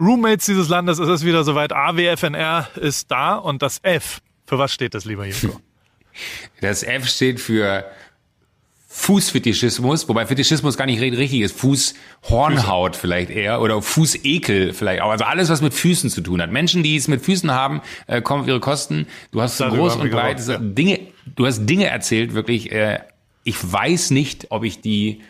Roommates dieses Landes, es ist wieder soweit. AWFNR ist da und das F. Für was steht das, lieber Joko? Das F steht für Fußfetischismus, wobei Fetischismus gar nicht richtig ist. Fußhornhaut vielleicht eher oder Fußekel vielleicht auch. Also alles, was mit Füßen zu tun hat. Menschen, die es mit Füßen haben, äh, kommen auf ihre Kosten. Du hast so groß und breit ja. Dinge, du hast Dinge erzählt, wirklich. Äh, ich weiß nicht, ob ich die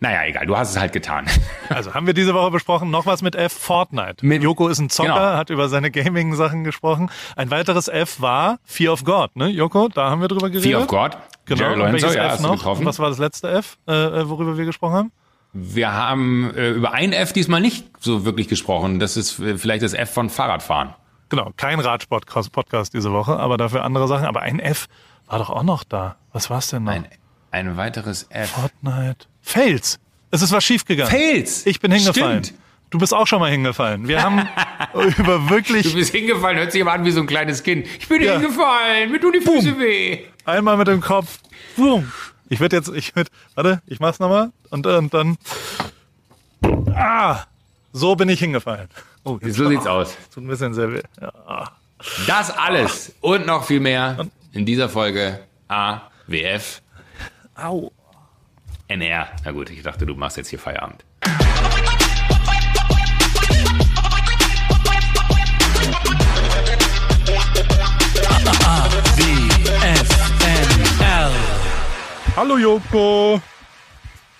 naja, egal, du hast es halt getan. Also haben wir diese Woche besprochen, noch was mit F, Fortnite. Mit, Joko ist ein Zocker, genau. hat über seine Gaming-Sachen gesprochen. Ein weiteres F war Fear of God, ne, Joko? Da haben wir drüber geredet. Fear of God. Genau. Jerry Lorenzo, ja, F noch? Getroffen. Was war das letzte F, äh, äh, worüber wir gesprochen haben? Wir haben äh, über ein F diesmal nicht so wirklich gesprochen. Das ist äh, vielleicht das F von Fahrradfahren. Genau, kein Radsport-Podcast diese Woche, aber dafür andere Sachen. Aber ein F war doch auch noch da. Was war's denn noch? Ein, ein weiteres F. Fortnite. Fails. Es ist was schiefgegangen. Fails. Ich bin hingefallen. Stimmt. Du bist auch schon mal hingefallen. Wir haben über wirklich. Du bist hingefallen, hört sich aber an wie so ein kleines Kind. Ich bin ja. hingefallen, mir tun die Füße Boom. weh. Einmal mit dem Kopf. Boom. Ich werde jetzt, ich mit, warte, ich mach's nochmal und, und dann. Ah, so bin ich hingefallen. Oh, so sieht's aus. Tut ein bisschen sehr weh. Ja. Das alles und noch viel mehr in dieser Folge AWF. Au. NR. Na gut, ich dachte, du machst jetzt hier Feierabend. Hallo Joko.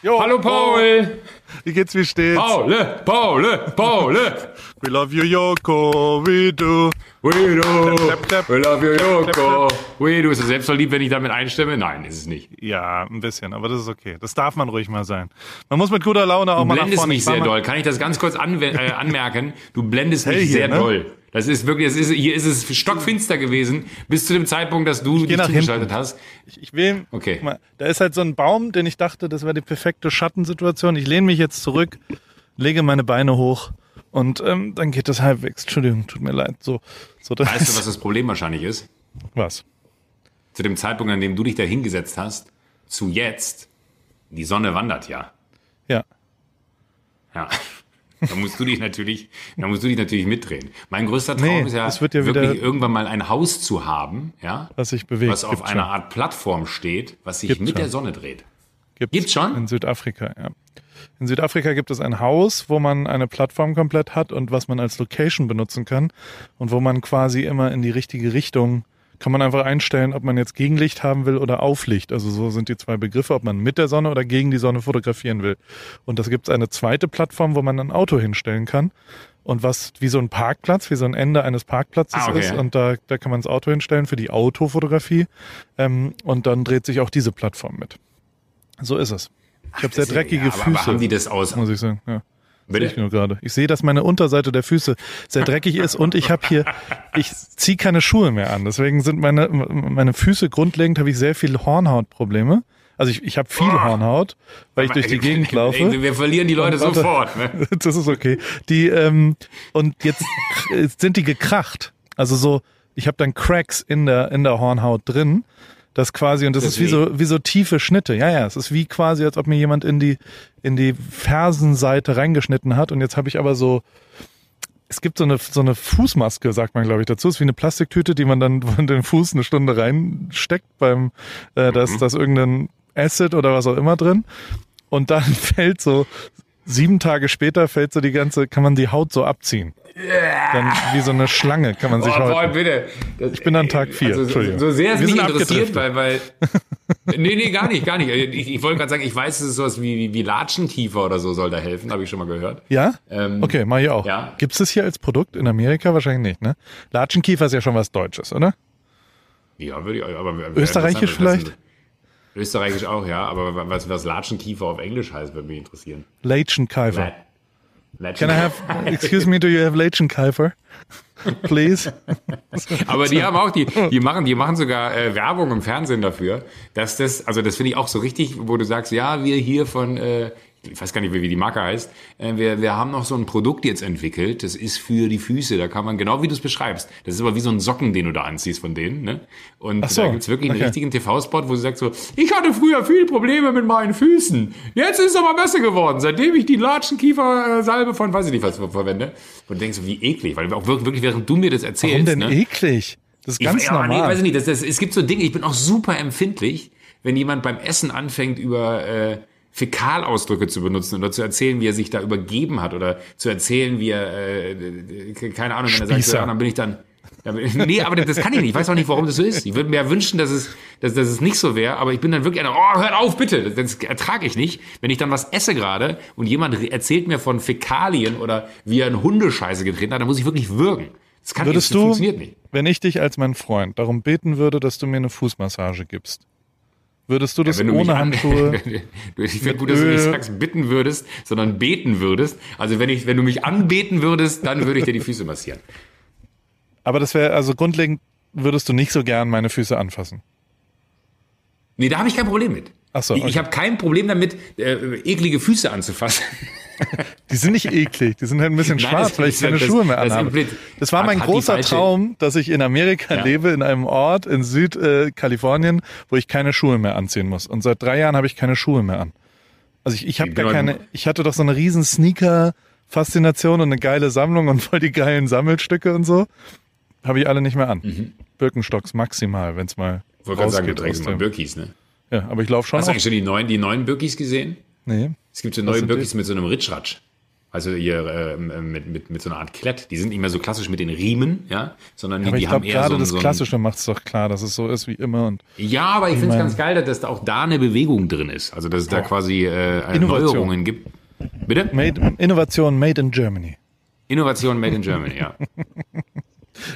Jo, Hallo Paul. Wie geht's, wie steht's? Paul, Paul, Paul. We love you, Yoko, we do. We do. Clap, clap, we love you, Yoko. We do. Ist es selbstverliebt, wenn ich damit einstimme? Nein, ist es nicht. Ja, ein bisschen, aber das ist okay. Das darf man ruhig mal sein. Man muss mit guter Laune auch du mal nach vorne. Du blendest mich sehr doll. Kann ich das ganz kurz äh, anmerken? Du blendest mich hier, sehr ne? doll. Das ist wirklich, das ist, hier ist es stockfinster gewesen, bis zu dem Zeitpunkt, dass du dich zugeschaltet hast. Ich, ich will, okay. Mal, da ist halt so ein Baum, den ich dachte, das wäre die perfekte Schattensituation. Ich lehne mich jetzt zurück, lege meine Beine hoch und ähm, dann geht das halbwegs. Entschuldigung, tut mir leid. So, so das weißt du, was das Problem wahrscheinlich ist? Was? Zu dem Zeitpunkt, an dem du dich da hingesetzt hast, zu jetzt, die Sonne wandert ja. Ja. Ja. Da musst du dich natürlich, da musst du dich natürlich mitdrehen. Mein größter Traum nee, ist ja, ja wirklich irgendwann mal ein Haus zu haben, ja, was sich bewegt, was auf einer Art Plattform steht, was sich Gibt's mit schon. der Sonne dreht. Gibt's, Gibt's schon? In Südafrika, ja. In Südafrika gibt es ein Haus, wo man eine Plattform komplett hat und was man als Location benutzen kann und wo man quasi immer in die richtige Richtung kann man einfach einstellen, ob man jetzt Gegenlicht haben will oder Auflicht. Also so sind die zwei Begriffe, ob man mit der Sonne oder gegen die Sonne fotografieren will. Und das gibt es eine zweite Plattform, wo man ein Auto hinstellen kann. Und was wie so ein Parkplatz, wie so ein Ende eines Parkplatzes ah, okay. ist. Und da, da kann man das Auto hinstellen für die Autofotografie. Ähm, und dann dreht sich auch diese Plattform mit. So ist es. Ich habe sehr dreckige ja, aber, Füße. Aber haben die das aus? Muss ich sagen. Ja. Bitte? Ich nur gerade. Ich sehe, dass meine Unterseite der Füße sehr dreckig ist und ich habe hier, ich ziehe keine Schuhe mehr an. Deswegen sind meine, meine Füße grundlegend, habe ich sehr viel Hornhautprobleme. Also ich, ich habe viel oh. Hornhaut, weil ich durch die Gegend laufe. Wir verlieren die Leute warte, sofort. Ne? Das ist okay. Die ähm, und jetzt sind die gekracht. Also so, ich habe dann Cracks in der in der Hornhaut drin das quasi, und das Deswegen. ist wie so, wie so tiefe Schnitte. Ja, ja, es ist wie quasi, als ob mir jemand in die, in die Fersenseite reingeschnitten hat. Und jetzt habe ich aber so, es gibt so eine, so eine Fußmaske, sagt man, glaube ich, dazu. Es ist wie eine Plastiktüte, die man dann von den Fuß eine Stunde reinsteckt beim, äh, da, ist, mhm. da ist irgendein Acid oder was auch immer drin. Und dann fällt so, sieben Tage später fällt so die ganze, kann man die Haut so abziehen. Dann wie so eine Schlange kann man sich oh, heute. bitte. Das, ich bin an Tag vier. Also, Entschuldigung. So sehr es mich interessiert, weil, weil nee, nee, gar nicht, gar nicht. Ich, ich wollte gerade sagen, ich weiß, es ist sowas wie, wie, wie Latschenkiefer oder so soll da helfen, habe ich schon mal gehört. Ja? Ähm, okay, mach ich auch. Ja. Gibt es das hier als Produkt? In Amerika wahrscheinlich nicht, ne? Latschenkiefer ist ja schon was Deutsches, oder? Ja, würde ich, aber. Österreichisch vielleicht? Österreichisch auch, ja, aber was, was Latschenkiefer auf Englisch heißt, würde mich interessieren. Latschenkiefer. Can I have, excuse me, do you have Leitchenkeifer? Please. Aber die haben auch, die, die machen, die machen sogar äh, Werbung im Fernsehen dafür, dass das, also das finde ich auch so richtig, wo du sagst, ja, wir hier von, äh, ich weiß gar nicht, wie die Marke heißt, äh, wir, wir haben noch so ein Produkt jetzt entwickelt, das ist für die Füße, da kann man, genau wie du es beschreibst, das ist aber wie so ein Socken, den du da anziehst von denen, ne? Und so, da gibt's wirklich einen richtigen TV-Spot, wo sie sagt so, ich hatte früher viele Probleme mit meinen Füßen, jetzt ist es aber besser geworden, seitdem ich die Latschenkiefer-Salbe von, weiß ich nicht, was verwende. Und du denkst, wie eklig, weil auch wirklich, während du mir das erzählst. Warum denn ne? eklig? Das ist ganz ich, normal. Nee, weiß ich nicht, das, das, es gibt so Dinge, ich bin auch super empfindlich, wenn jemand beim Essen anfängt über äh, Fäkalausdrücke zu benutzen oder zu erzählen, wie er sich da übergeben hat oder zu erzählen, wie er, äh, keine Ahnung, wenn er sagt, ja, dann bin ich dann, nee, aber das kann ich nicht. Ich weiß auch nicht, warum das so ist. Ich würde mir ja wünschen, dass es, dass, dass es nicht so wäre, aber ich bin dann wirklich einer, oh, hört auf, bitte. Das, das ertrage ich nicht. Wenn ich dann was esse gerade und jemand erzählt mir von Fäkalien oder wie er in Hundescheiße getreten hat, dann muss ich wirklich würgen. Das kann Würdest nicht, das du, funktioniert nicht. wenn ich dich als mein Freund darum beten würde, dass du mir eine Fußmassage gibst, würdest du das Ja, du ohne an- Handschuhe? ich finde gut, dass du nicht Öl- sagst, bitten würdest, sondern beten würdest. Also wenn ich, wenn du mich anbeten würdest, dann würde ich dir die Füße massieren. Aber das wäre, also grundlegend würdest du nicht so gern meine Füße anfassen. Nee, da habe ich kein Problem mit. Ach so, Ich, ich okay. habe kein Problem damit, äh, eklige Füße anzufassen. Die sind nicht eklig, die sind halt ein bisschen Nein, schwarz, weil ich keine Schuhe mehr anhabe. Das war mein großer Traum, dass ich in Amerika Ja. lebe, in einem Ort in Südkalifornien, wo ich keine Schuhe mehr anziehen muss. Und seit drei Jahren habe ich keine Schuhe mehr an. Also ich, ich habe gar keine, ich hatte doch so eine riesen Sneaker-Faszination und eine geile Sammlung und voll die geilen Sammelstücke und so. Habe ich alle nicht mehr an. Birkenstocks maximal, wenn es mal Ich wollte gerade sagen, du trägst mal. Birkis, ne? Ja, aber ich laufe schon Hast du eigentlich schon die neuen, die neuen Birkis gesehen? Nee. Es gibt so neue Birkis mit so einem Ritschratsch. Also hier äh, mit, mit, mit so einer Art Klett. Die sind nicht mehr so klassisch mit den Riemen, ja, sondern die, Aber ich die haben glaube, eher gerade so, ein- das so Klassische macht es doch klar, dass es so ist wie immer. Und Ja, aber ich finde es ganz geil, dass da auch da eine Bewegung drin ist. Also dass es da quasi äh, Innovation. Neuerungen gibt. Bitte? made, Innovation made in Germany. Innovation made in Germany, ja.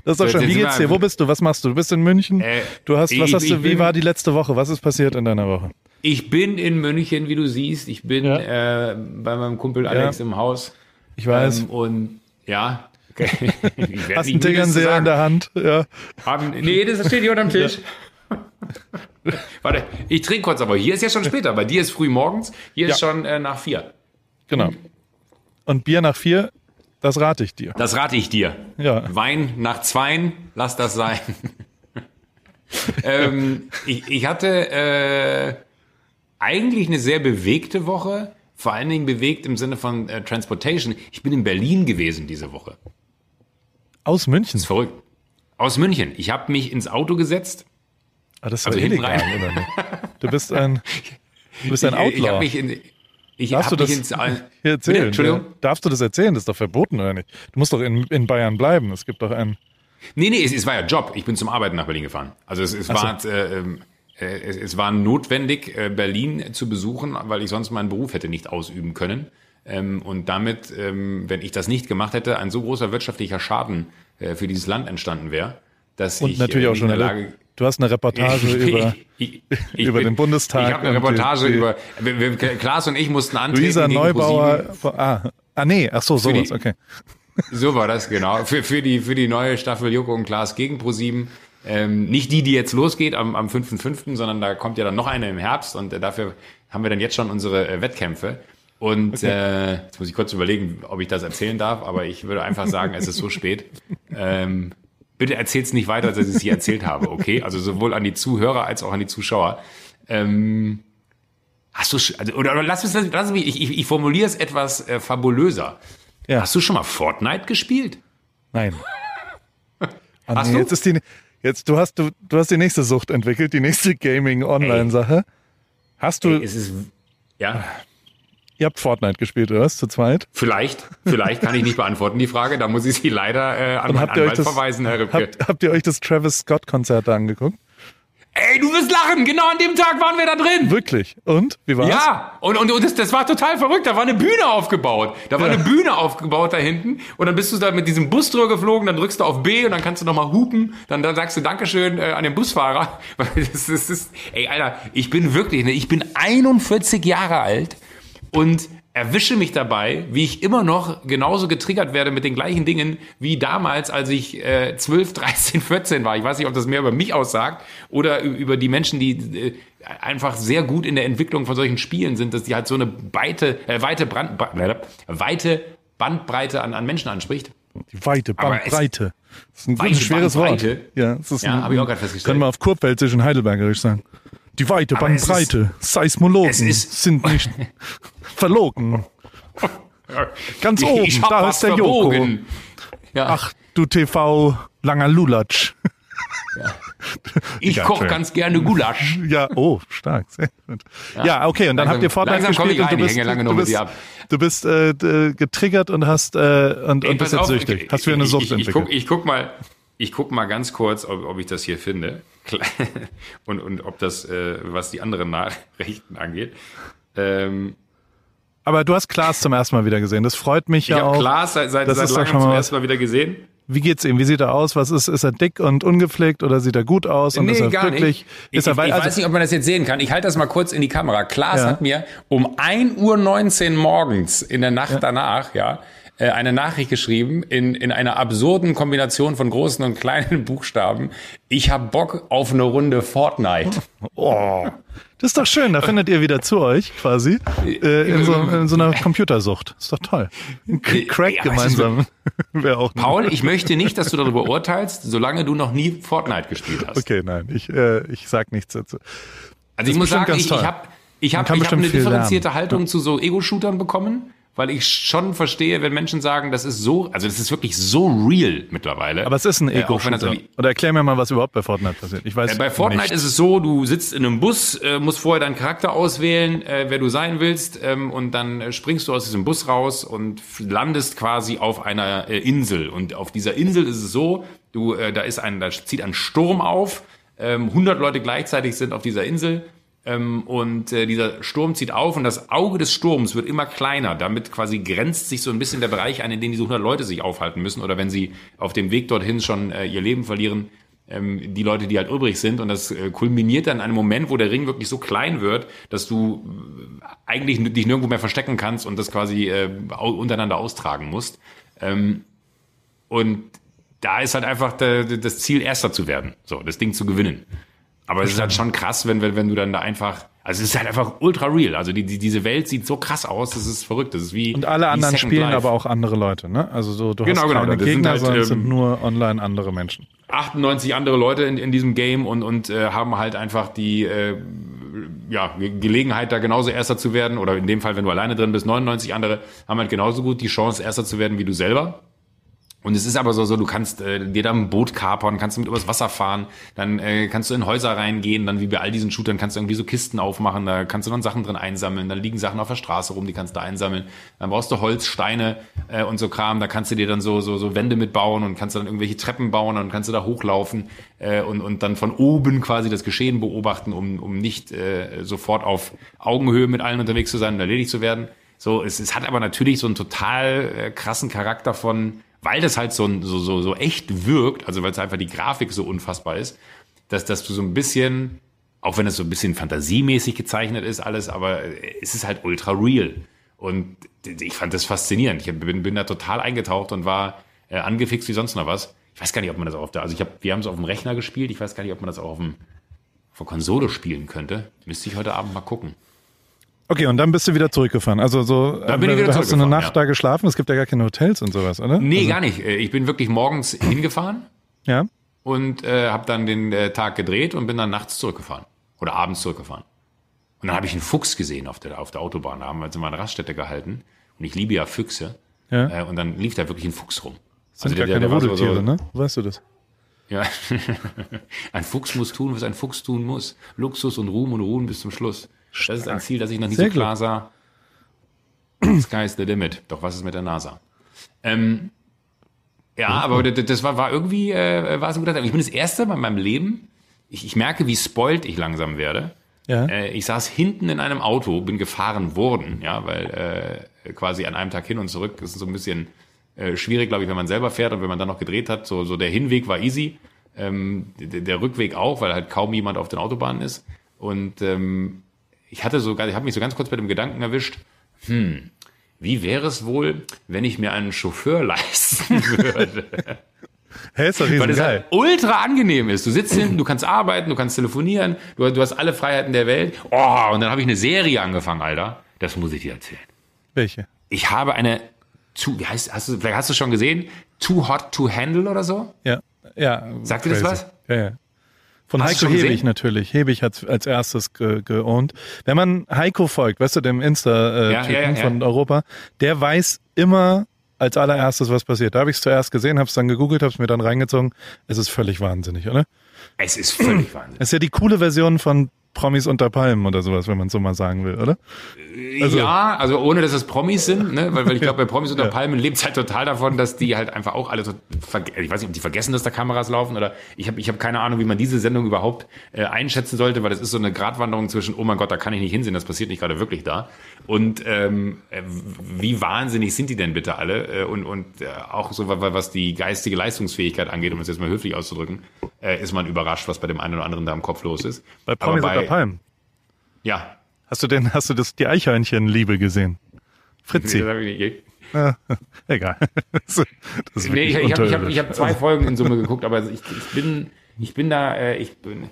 Das ist doch schön. Wie geht's dir? Wo bist du? Was machst du? Du bist in München. Äh, du hast, was ich- hast du, wie bin- war die letzte Woche? Was ist passiert in deiner Woche? Ich bin in München, wie du siehst. Ich bin Ja. äh, bei meinem Kumpel Alex im Haus. Ich weiß. Ähm, und ja. Okay. Hast einen Tegernseher in der Hand. Ja. Haben, nee, das steht hier unterm Tisch. Warte, ich trinke kurz, aber hier ist ja schon später. Bei dir ist früh morgens, hier ist Ja. schon äh, nach vier. Genau. Und Bier nach vier, das rate ich dir. Das rate ich dir. Ja. Wein nach zweien, lass das sein. ähm, ich, ich hatte äh, eigentlich eine sehr bewegte Woche. Vor allen Dingen bewegt im Sinne von äh, Transportation. Ich bin in Berlin gewesen diese Woche. Aus München. Ist verrückt. Aus München. Ich habe mich ins Auto gesetzt. Ah, das ist Also illegal, rein. oder nicht? Du bist ein, du bist ein Ich, ich habe Outlaw. mich in, ich Darfst du das ins, erzählen? Bitte? Darfst du das erzählen? Das ist doch verboten, oder nicht? Du musst doch in, in Bayern bleiben. Es gibt doch einen. Nee, nee, es, es war ja Job. Ich bin zum Arbeiten nach Berlin gefahren. Also es, es war äh, ähm, äh, es, es war notwendig, äh, Berlin zu besuchen, weil ich sonst meinen Beruf hätte nicht ausüben können. Ähm, und damit, ähm, wenn ich das nicht gemacht hätte, ein so großer wirtschaftlicher Schaden äh, für dieses Land entstanden wäre, dass Und ich natürlich äh, auch nicht in der. Lage Du hast eine Reportage über ich, ich über bin- den Bundestag Ich habe eine Reportage die- über. Wir, wir, Klaas und ich mussten antreten Luisa Neubauer. ProSieben. Ah, ah, nee, ach so, Für die- sowas, okay. So war das, genau. Für, für, die, für die neue Staffel Joko und Klaas gegen ProSieben. Ähm, nicht die, die jetzt losgeht am, am 5.5., sondern da kommt ja dann noch eine im Herbst und äh, dafür haben wir dann jetzt schon unsere äh, Wettkämpfe. Und äh, jetzt muss ich kurz überlegen, ob ich das erzählen darf, aber ich würde einfach sagen, es ist so spät. Ähm, bitte erzähl's nicht weiter, als ich es hier erzählt habe, okay? Also sowohl an die Zuhörer als auch an die Zuschauer. Ähm, hast du, also, oder, oder lass, mich, lass mich, ich, ich, formuliere es etwas äh, fabulöser. Ja. Hast du schon mal Fortnite gespielt? Nein. Ah, Hast nee, du? Jetzt ist die, jetzt, du hast, du, du hast die nächste Sucht entwickelt, die nächste Gaming-Online-Sache. Hast du, Ey, es ist, ja, ihr habt Fortnite gespielt, oder was, zu zweit? vielleicht, vielleicht kann ich nicht beantworten, die Frage. Da muss ich Sie leider äh, an Und meinen habt ihr euch Anwalt das, verweisen, Herr Rübke. habt, habt ihr euch das Travis Scott-Konzert da angeguckt? Ey, du wirst lachen, genau an dem Tag waren wir da drin. Wirklich? Und? Wie war's? Ja, und, und, und das, das war total verrückt. Da war eine Bühne aufgebaut. Da war Ja. eine Bühne aufgebaut da hinten. Und dann bist du da mit diesem Bus drüber geflogen, dann drückst du auf B und dann kannst du nochmal hupen. Dann, dann sagst du Dankeschön äh, an den Busfahrer. Weil das, das ist, ey, Alter, ich bin wirklich, ne, ich bin 41 Jahre alt und erwische mich dabei, wie ich immer noch genauso getriggert werde mit den gleichen Dingen wie damals, als ich äh, 12, 13, 14 war. Ich weiß nicht, ob das mehr über mich aussagt oder über die Menschen, die äh, einfach sehr gut in der Entwicklung von solchen Spielen sind, dass die halt so eine weite, äh, weite, Brand, weite Bandbreite an, an Menschen anspricht. Die weite Bandbreite. Das ist ein weite schweres Bandbreite. Wort. Ja, das ist ja habe ich auch gerade festgestellt. Können wir auf Kurpfälzisch und Heidelbergerisch sagen. Die weite Aber Bandbreite. Seismologen sind nicht verlogen. Ganz oben, da ist der Joko. Ja. Ach, du TV langer Lulatsch. Ja. Ich ja, koche ganz gerne Gulasch. Ja, oh, stark, sehr gut. Ja, ja okay, und dann langsam, habt ihr Fortnite gespielt und du bist, du bist, du bist äh, getriggert und hast äh, und, Ey, und bist jetzt auf, süchtig. Hast wieder eine Sucht ich, ich, ich, guck, ich guck mal, ich guck mal ganz kurz, ob, ob ich das hier finde und, und ob das, äh, was die anderen Nachrichten angeht. Ähm, aber du hast Klaas zum ersten Mal wieder gesehen. Das freut mich ich ja auch. Ich habe Klaas seit, seit, seit langem zum ersten Mal wieder gesehen. Wie geht's ihm? Wie sieht er aus? Was ist? Ist er dick und ungepflegt oder sieht er gut aus? Und nee, ist er gar glücklich? Nicht. Ist ich, er, ich also, weiß nicht, ob man das jetzt sehen kann. Ich halte das mal kurz in die Kamera. Klaas ja. hat mir um 1.19 Uhr morgens in der Nacht ja. danach, ja, äh, eine Nachricht geschrieben in, in einer absurden Kombination von großen und kleinen Buchstaben. Ich hab Bock auf eine Runde Fortnite. Oh, das ist doch schön. Da findet ihr wieder zu euch quasi äh, in, so, in so einer Computersucht. Ist doch toll. Crack ja, gemeinsam. Wäre auch Paul, ich möchte nicht, dass du darüber urteilst, solange du noch nie Fortnite gespielt hast. Okay, nein, ich, äh, ich sag nichts dazu. Also ich muss sagen, ich, ich habe ich hab, ich hab eine differenzierte lernen. Haltung ja. zu so Ego-Shootern bekommen weil ich schon verstehe, wenn Menschen sagen, das ist so, also das ist wirklich so real mittlerweile. Aber es ist ein ego äh, Oder erklär mir mal, was überhaupt bei Fortnite passiert. Ich weiß äh, Bei Fortnite nicht. ist es so, du sitzt in einem Bus, äh, musst vorher deinen Charakter auswählen, äh, wer du sein willst, ähm, und dann äh, springst du aus diesem Bus raus und landest quasi auf einer äh, Insel. Und auf dieser Insel ist es so, du, äh, da ist ein, da zieht ein Sturm auf, ähm, 100 Leute gleichzeitig sind auf dieser Insel ähm, und äh, dieser Sturm zieht auf und das Auge des Sturms wird immer kleiner. Damit quasi grenzt sich so ein bisschen der Bereich ein, in dem diese 100 Leute sich aufhalten müssen oder wenn sie auf dem Weg dorthin schon äh, ihr Leben verlieren, ähm, die Leute, die halt übrig sind. Und das äh, kulminiert dann in einem Moment, wo der Ring wirklich so klein wird, dass du äh, eigentlich dich nirgendwo mehr verstecken kannst und das quasi äh, untereinander austragen musst. Ähm, und da ist halt einfach das Ziel, Erster zu werden, so das Ding zu gewinnen. Aber es ist halt schon krass, wenn, wenn, wenn du dann da einfach, also es ist halt einfach ultra real. Also die, die, diese Welt sieht so krass aus, das ist verrückt. Das ist wie. Und alle anderen spielen Life. aber auch andere Leute, ne? Also so, du genau, hast genau, keine genau. Gegner, sind halt, sondern sind nur online andere Menschen. 98 andere Leute in, in diesem Game und, und äh, haben halt einfach die äh, ja, Gelegenheit, da genauso Erster zu werden. Oder in dem Fall, wenn du alleine drin bist, 99 andere haben halt genauso gut die Chance, Erster zu werden wie du selber. Und es ist aber so, so du kannst äh, dir da ein Boot kapern, kannst mit übers Wasser fahren, dann äh, kannst du in Häuser reingehen, dann wie bei all diesen Shootern kannst du irgendwie so Kisten aufmachen, da kannst du dann Sachen drin einsammeln, dann liegen Sachen auf der Straße rum, die kannst du einsammeln. Dann brauchst du Holz, Steine äh, und so Kram, da kannst du dir dann so so so Wände mitbauen und kannst dann irgendwelche Treppen bauen und kannst du da hochlaufen äh, und und dann von oben quasi das Geschehen beobachten, um um nicht äh, sofort auf Augenhöhe mit allen unterwegs zu sein und erledigt zu werden. So, es, es hat aber natürlich so einen total äh, krassen Charakter von weil das halt so, so, so, so echt wirkt, also weil es einfach die Grafik so unfassbar ist, dass, dass du so ein bisschen, auch wenn es so ein bisschen fantasiemäßig gezeichnet ist, alles, aber es ist halt ultra real. Und ich fand das faszinierend. Ich bin, bin da total eingetaucht und war äh, angefixt wie sonst noch was. Ich weiß gar nicht, ob man das auf der, also ich habe, wir haben es auf dem Rechner gespielt. Ich weiß gar nicht, ob man das auch auf dem, auf der Konsole spielen könnte. Müsste ich heute Abend mal gucken. Okay, und dann bist du wieder zurückgefahren. Also so, da bin ich wieder hast du eine Nacht ja. da geschlafen? Es gibt ja gar keine Hotels und sowas, oder? Nee, also, gar nicht. Äh, ich bin wirklich morgens hingefahren. Ja. Und äh, habe dann den äh, Tag gedreht und bin dann nachts zurückgefahren. Oder abends zurückgefahren. Und dann habe ich einen Fuchs gesehen auf der, auf der Autobahn. Da haben wir uns in eine Raststätte gehalten. Und ich liebe ja Füchse. Ja. Äh, und dann lief da wirklich ein Fuchs rum. Das sind also gar der, keine der so, so, ne? Weißt du das? Ja. ein Fuchs muss tun, was ein Fuchs tun muss. Luxus und Ruhm und Ruhen bis zum Schluss. Das ist ein Ziel, das ich noch nie Sehr so klar sah. Sky is the limit. Doch was ist mit der NASA? Ähm, ja, aber das war, war irgendwie, äh, war so ein guter Tag. Ich bin das erste Mal in meinem Leben, ich, ich merke, wie spoilt ich langsam werde. Ja. Äh, ich saß hinten in einem Auto, bin gefahren worden, ja, weil äh, quasi an einem Tag hin und zurück ist so ein bisschen äh, schwierig, glaube ich, wenn man selber fährt und wenn man dann noch gedreht hat. So, so der Hinweg war easy, ähm, der, der Rückweg auch, weil halt kaum jemand auf den Autobahnen ist. Und ähm, ich hatte sogar, ich habe mich so ganz kurz bei dem Gedanken erwischt, hm, wie wäre es wohl, wenn ich mir einen Chauffeur leisten würde? Hä, ist doch Weil es halt ultra angenehm ist. Du sitzt hinten, du kannst arbeiten, du kannst telefonieren, du, du hast alle Freiheiten der Welt. Oh, und dann habe ich eine Serie angefangen, Alter. Das muss ich dir erzählen. Welche? Ich habe eine, zu, wie heißt, hast du, vielleicht hast du schon gesehen, Too Hot to Handle oder so? Ja, ja. Sagt dir das was? Ja, ja. Von Hast Heiko Hebig natürlich. Hebig hat als erstes ge geowned. Wenn man Heiko folgt, weißt du, dem Insta-Typen Ja, ja, ja, von. Europa, der weiß immer als allererstes, was passiert. Da habe ich es zuerst gesehen, habe es dann gegoogelt, habe es mir dann reingezogen. Es ist völlig wahnsinnig, oder? Es ist völlig Wahnsinn. Es ist ja die coole Version von Promis unter Palmen oder sowas, wenn man so mal sagen will, oder? Also- ja, also ohne dass es Promis sind, ne? weil, weil ich glaube, bei Promis unter Palmen lebt es halt total davon, dass die halt einfach auch alle, so ich weiß nicht, ob die vergessen, dass da Kameras laufen oder ich habe ich hab keine Ahnung, wie man diese Sendung überhaupt äh, einschätzen sollte, weil das ist so eine Gratwanderung zwischen, oh mein Gott, da kann ich nicht hinsehen, das passiert nicht gerade wirklich da. Und ähm, äh, wie wahnsinnig sind die denn bitte alle? Äh, und und äh, auch so, wa- was die geistige Leistungsfähigkeit angeht, um es jetzt mal höflich auszudrücken, äh, ist man überrascht, was bei dem einen oder anderen da im Kopf los ist. Bei Aber Promis unter Palmen. Ja. Hast du denn, hast du das, die Eichhörnchen-Liebe gesehen? Fritzi. Das hab ich nicht- Egal. Das ist Nee, ich, ich habe ich hab, hab zwei Folgen in Summe geguckt, aber ich, ich bin ich bin da äh, ich bin äh,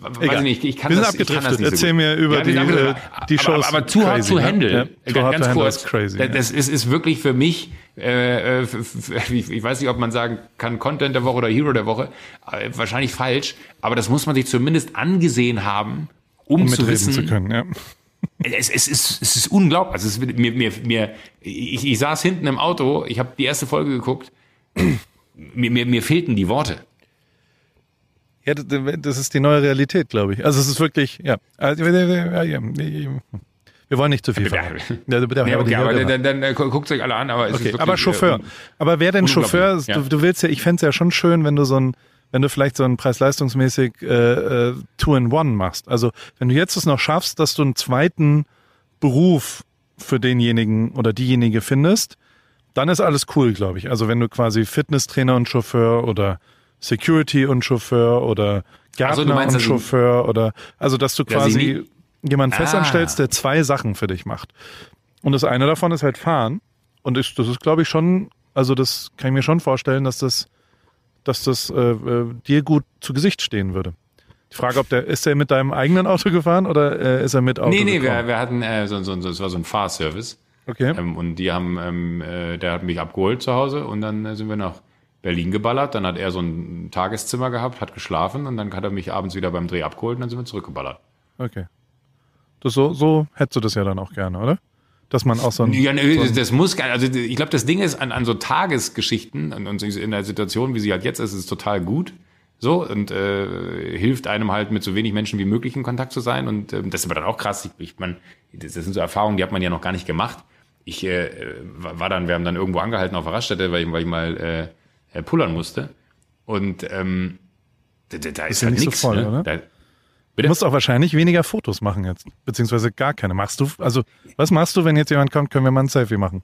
weiß Egal. ich nicht, ich kann das, ich kann das nicht Erzähl mir über sind die, äh, die aber, Shows aber, aber too hot crazy, to ne? handle. Ja, ganz Handle kurz. crazy, das, ja. das ist, ist wirklich für mich äh, äh, ich, weiß nicht, ob man sagen kann Content der Woche oder Hero der Woche, äh, wahrscheinlich falsch, aber das muss man sich zumindest angesehen haben, um, um zu wissen, zu können, ja. es, es, ist, es ist unglaublich. Also es mir, mir, mir, ich, ich saß hinten im Auto, ich habe die erste Folge geguckt, mir, mir, mir fehlten die Worte. Ja, das- ist die neue Realität, glaube ich. Also es ist wirklich, ja. Also, Wir wollen nicht zu viel verraten. Ja, okay, aber dann, dann äh, guckt euch alle an. Aber es ist Okay, wirklich, aber Chauffeur. Äh, Aber wer denn Chauffeur? unglaublich, Du, du willst ja, ich fänd's ja schon schön, wenn du so ein, wenn du vielleicht so ein preis-leistungsmäßig äh, äh, Two-in-One machst. Also wenn du jetzt es noch schaffst, dass du einen zweiten Beruf für denjenigen oder diejenige findest, dann ist alles cool, glaube ich. Also wenn du quasi Fitnesstrainer und Chauffeur oder Security und Chauffeur oder Gärtner Also meinst, und Chauffeur oder also dass du quasi nie- jemanden Ah. festanstellst, der zwei Sachen für dich macht. Und das eine davon ist halt fahren. Und ist, das ist, glaube ich, schon, also das kann ich mir schon vorstellen, dass das, dass das äh, äh, dir gut zu Gesicht stehen würde. Die Frage, ob der, ist der mit deinem eigenen Auto gefahren oder äh, ist er mit Auto Nee, nee, gekommen? wir, wir hatten äh, so, so, so, das war so ein Fahrservice. Okay. Ähm, und die haben, ähm, äh, der hat mich abgeholt zu Hause und dann äh, sind wir nach Berlin geballert. Dann hat er so ein Tageszimmer gehabt, hat geschlafen und dann hat er mich abends wieder beim Dreh abgeholt und dann sind wir zurückgeballert. Okay. Das so, so hättest du das ja dann auch gerne, oder? Dass man auch so ein. Ja, nee, das, das muss gar also ich glaube, das Ding ist an, an so Tagesgeschichten und, und in der Situation, wie sie halt jetzt ist, ist es total gut. So und äh, hilft einem halt mit so wenig Menschen wie möglich in Kontakt zu sein. Und ähm, das ist aber dann auch krass. Ich, ich mein, das, das sind so Erfahrungen, die hat man ja noch gar nicht gemacht. Ich äh, war war dann, wir haben dann irgendwo angehalten auf der Raststätte, weil ich, weil ich mal äh, äh, pullern musste. Und ähm, da, da, da ist, ja halt nicht so nichts. voll, ne? oder? Da, Du musst auch wahrscheinlich weniger Fotos machen jetzt. Beziehungsweise gar keine. Machst du, also, was machst du, wenn jetzt jemand kommt, können wir mal ein Selfie machen?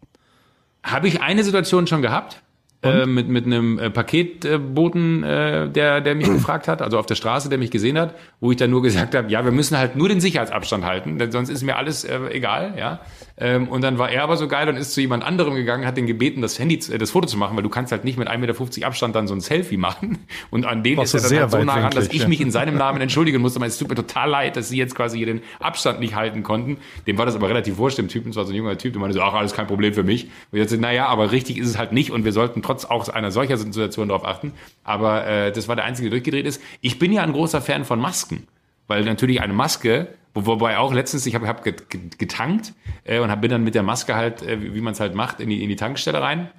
Habe ich eine Situation schon gehabt. Äh, mit, mit einem äh, Paketboten, äh, der, der mich gefragt hat, also auf der Straße, der mich gesehen hat, wo ich dann nur gesagt habe, ja, wir müssen halt nur den Sicherheitsabstand halten, denn sonst ist mir alles äh, egal, ja. Ähm, und dann war er aber so geil und ist zu jemand anderem gegangen, hat den gebeten, das Handy, zu- äh, das Foto zu machen, weil du kannst halt nicht mit 1,50 Meter Abstand dann so ein Selfie machen. Und an den ist er dann halt so nah ran, dass ich ja. mich in seinem Namen entschuldigen musste. Es tut mir total leid, dass sie jetzt quasi hier den Abstand nicht halten konnten. Dem war das aber relativ wurscht, dem Typen, es war so ein junger Typ, der meinte so, ach, alles kein Problem für mich. Und jetzt, naja, aber richtig ist es halt nicht und wir sollten trotz auch einer solcher Situation darauf achten. Aber äh, das war der Einzige, der durchgedreht ist. Ich bin ja ein großer Fan von Masken, weil natürlich eine Maske, wobei auch letztens, ich habe hab get- get- getankt äh, und hab, bin dann mit der Maske halt, äh, wie, wie man es halt macht, in die, in die Tankstelle rein.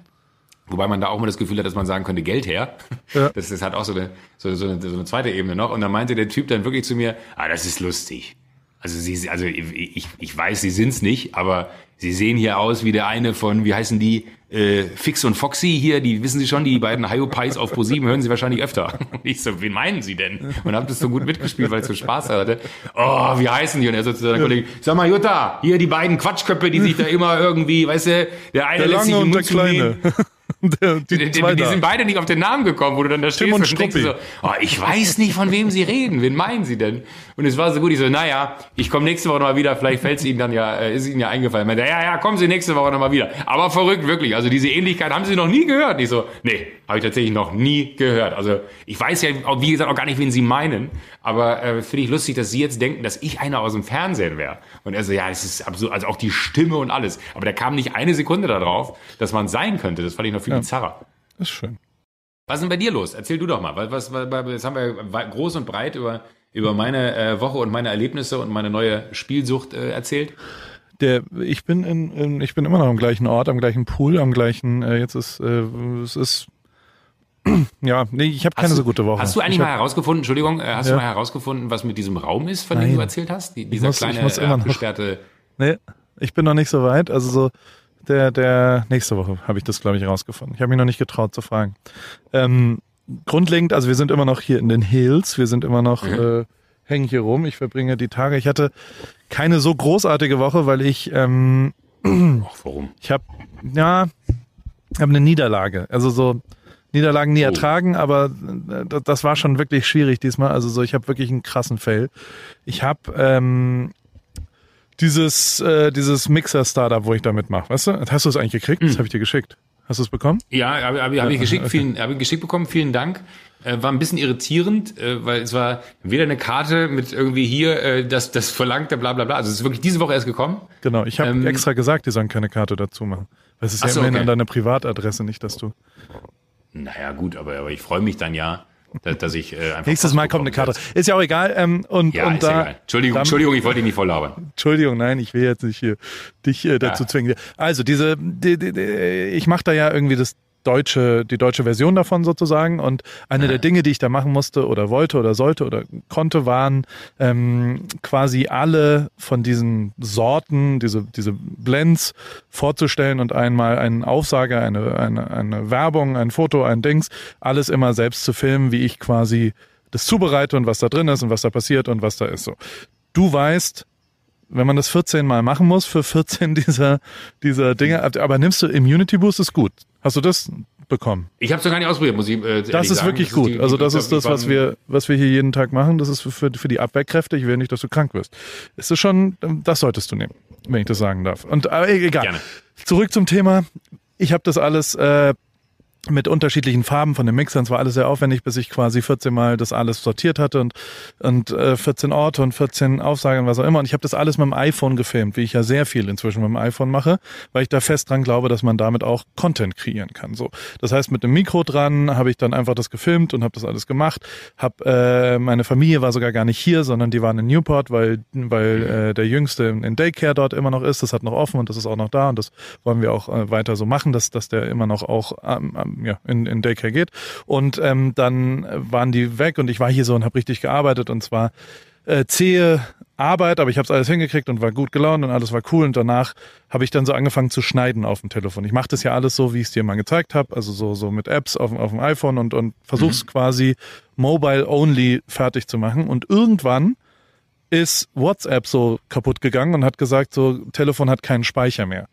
Wobei man da auch mal das Gefühl hat, dass man sagen könnte, Geld her. Ja. Das ist halt auch so eine, so, so, eine, so eine zweite Ebene noch. Und dann meinte der Typ dann wirklich zu mir, ah, das ist lustig. Also sie, also ich, ich, ich weiß, sie sind's nicht, aber sie sehen hier aus wie der eine von, wie heißen die, äh, Fix und Foxy hier, die wissen Sie schon, die beiden Hyopies auf ProSieben hören Sie wahrscheinlich öfter. Und ich so, wen meinen Sie denn? Und hab das so gut mitgespielt, weil ich so Spaß hatte. Oh, wie heißen die? Und er so zu seiner Kollegin, sag mal, Jutta, hier die beiden Quatschköpfe, die sich da immer irgendwie, weißt du, der eine Der lässt sich im Mund kleine. der, die, Die, die, die sind beide nicht auf den Namen gekommen, wo du dann da stehst und und denkst so, oh, ich weiß nicht, von wem sie reden. Wen meinen sie denn? Und es war so gut, ich so, naja, ich komme nächste Woche nochmal wieder, vielleicht fällt es Ihnen dann ja, äh, ist Ihnen ja eingefallen. Meinte, ja, ja, kommen Sie nächste Woche nochmal wieder. Aber verrückt, wirklich. Also diese Ähnlichkeit haben Sie noch nie gehört. Und ich so, nee, habe ich tatsächlich noch nie gehört. Also ich weiß ja, wie gesagt, auch gar nicht, wen Sie meinen. Aber äh, finde ich lustig, dass Sie jetzt denken, dass ich einer aus dem Fernsehen wäre. Und er so, ja, es ist absurd, also auch die Stimme und alles. Aber da kam nicht eine Sekunde darauf, dass man sein könnte. Das fand ich noch viel ja. bizarrer. Das ist schön. Was ist denn bei dir los? Erzähl du doch mal. Was, was, was, jetzt haben wir groß und breit über, über meine äh, Woche und meine Erlebnisse und meine neue Spielsucht äh, erzählt. Der, ich bin in, in, ich bin immer noch am gleichen Ort, am gleichen Pool, am gleichen. Äh, jetzt ist äh, es ist ja, nee, ich habe keine du, so gute Woche. Hast du eigentlich ich mal herausgefunden, Entschuldigung, äh, hast ja. du mal herausgefunden, was mit diesem Raum ist, von Nein. dem du erzählt hast? Die, dieser muss, kleine äh, abgesperrte. Nee, ich bin noch nicht so weit. Also so der, der nächste Woche habe ich das, glaube ich, rausgefunden. Ich habe mich noch nicht getraut zu fragen. Ähm, grundlegend, also wir sind immer noch hier in den Hills, wir sind immer noch, mhm. äh, hängen hier rum. Ich verbringe die Tage. Ich hatte keine so großartige Woche, weil ich, ähm, Ach, warum? Ich habe, ja, habe eine Niederlage. Also so Niederlagen nie oh. ertragen, aber äh, das war schon wirklich schwierig diesmal. Also so, ich habe wirklich einen krassen Fail. Ich habe ähm, dieses, äh, dieses Mixer-Startup, wo ich da mitmache, weißt du? Hast du es eigentlich gekriegt? Mhm. Das habe ich dir geschickt. Hast du es bekommen? Ja, habe hab, hab ich geschickt, okay. vielen, habe ich geschickt bekommen, vielen Dank. Äh, war ein bisschen irritierend, äh, weil es war weder eine Karte mit irgendwie hier, äh, das, das verlangte bla bla bla. Also es ist wirklich diese Woche erst gekommen. Genau, ich habe ähm, extra gesagt, die sollen keine Karte dazu machen. Weil es ist ja so, immerhin okay. an deiner Privatadresse, nicht, dass du. Naja, gut, aber, aber ich freue mich dann ja, dass, ich äh, einfach. Nächstes Mal kommt eine Karte. Ist ja auch egal. Ähm, und, ja, und ist da, egal. Entschuldigung, dann, Entschuldigung, ich wollte dich nicht voll labern. Entschuldigung, nein, ich will jetzt nicht hier dich äh, dazu ja. zwingen. Also diese, die, die, die, ich mache da ja irgendwie das deutsche, die deutsche Version davon sozusagen. Und eine der Dinge, die ich da machen musste oder wollte oder sollte oder konnte, waren ähm, quasi alle von diesen Sorten, diese, diese Blends vorzustellen und einmal einen Aufsager, eine, eine, eine Werbung, ein Foto, ein Dings, alles immer selbst zu filmen, wie ich quasi das zubereite und was da drin ist und was da passiert und was da ist. So. Du weißt, wenn man das 14 Mal machen muss für 14 dieser, dieser Dinge, aber nimmst du Immunity Boost ist gut. Hast du das bekommen? Ich habe es noch gar nicht ausprobiert, muss ich äh, Das ist sagen. wirklich das gut. Ist die, also das ist das, was wir, was wir hier jeden Tag machen. Das ist für, für die Abwehrkräfte. Ich will nicht, dass du krank wirst. Es ist schon, das solltest du nehmen, wenn ich das sagen darf. Und äh, egal. Gerne. Zurück zum Thema. Ich habe das alles äh, mit unterschiedlichen Farben von den Mixern. Es war alles sehr aufwendig, bis ich quasi 14 Mal das alles sortiert hatte und, und äh, 14 Orte und 14 Aufsagen, was auch immer. Und ich habe das alles mit dem iPhone gefilmt, wie ich ja sehr viel inzwischen mit dem iPhone mache, weil ich da fest dran glaube, dass man damit auch Content kreieren kann. So, Das heißt, mit dem Mikro dran habe ich dann einfach das gefilmt und habe das alles gemacht. Hab, äh, meine Familie war sogar gar nicht hier, sondern die waren in Newport, weil, weil äh, der Jüngste in Daycare dort immer noch ist. Das hat noch offen und das ist auch noch da und das wollen wir auch äh, weiter so machen, dass, dass der immer noch auch ähm, ja, in, in Daycare geht. Und ähm, dann waren die weg und ich war hier so und habe richtig gearbeitet und zwar äh, zähe Arbeit, aber ich habe es alles hingekriegt und war gut gelaunt und alles war cool. Und danach habe ich dann so angefangen zu schneiden auf dem Telefon. Ich mache das ja alles so, wie ich es dir mal gezeigt habe, also so, so mit Apps auf, auf dem iPhone und, und versuch's mhm. quasi mobile-only fertig zu machen. Und irgendwann ist WhatsApp so kaputt gegangen und hat gesagt, so Telefon hat keinen Speicher mehr.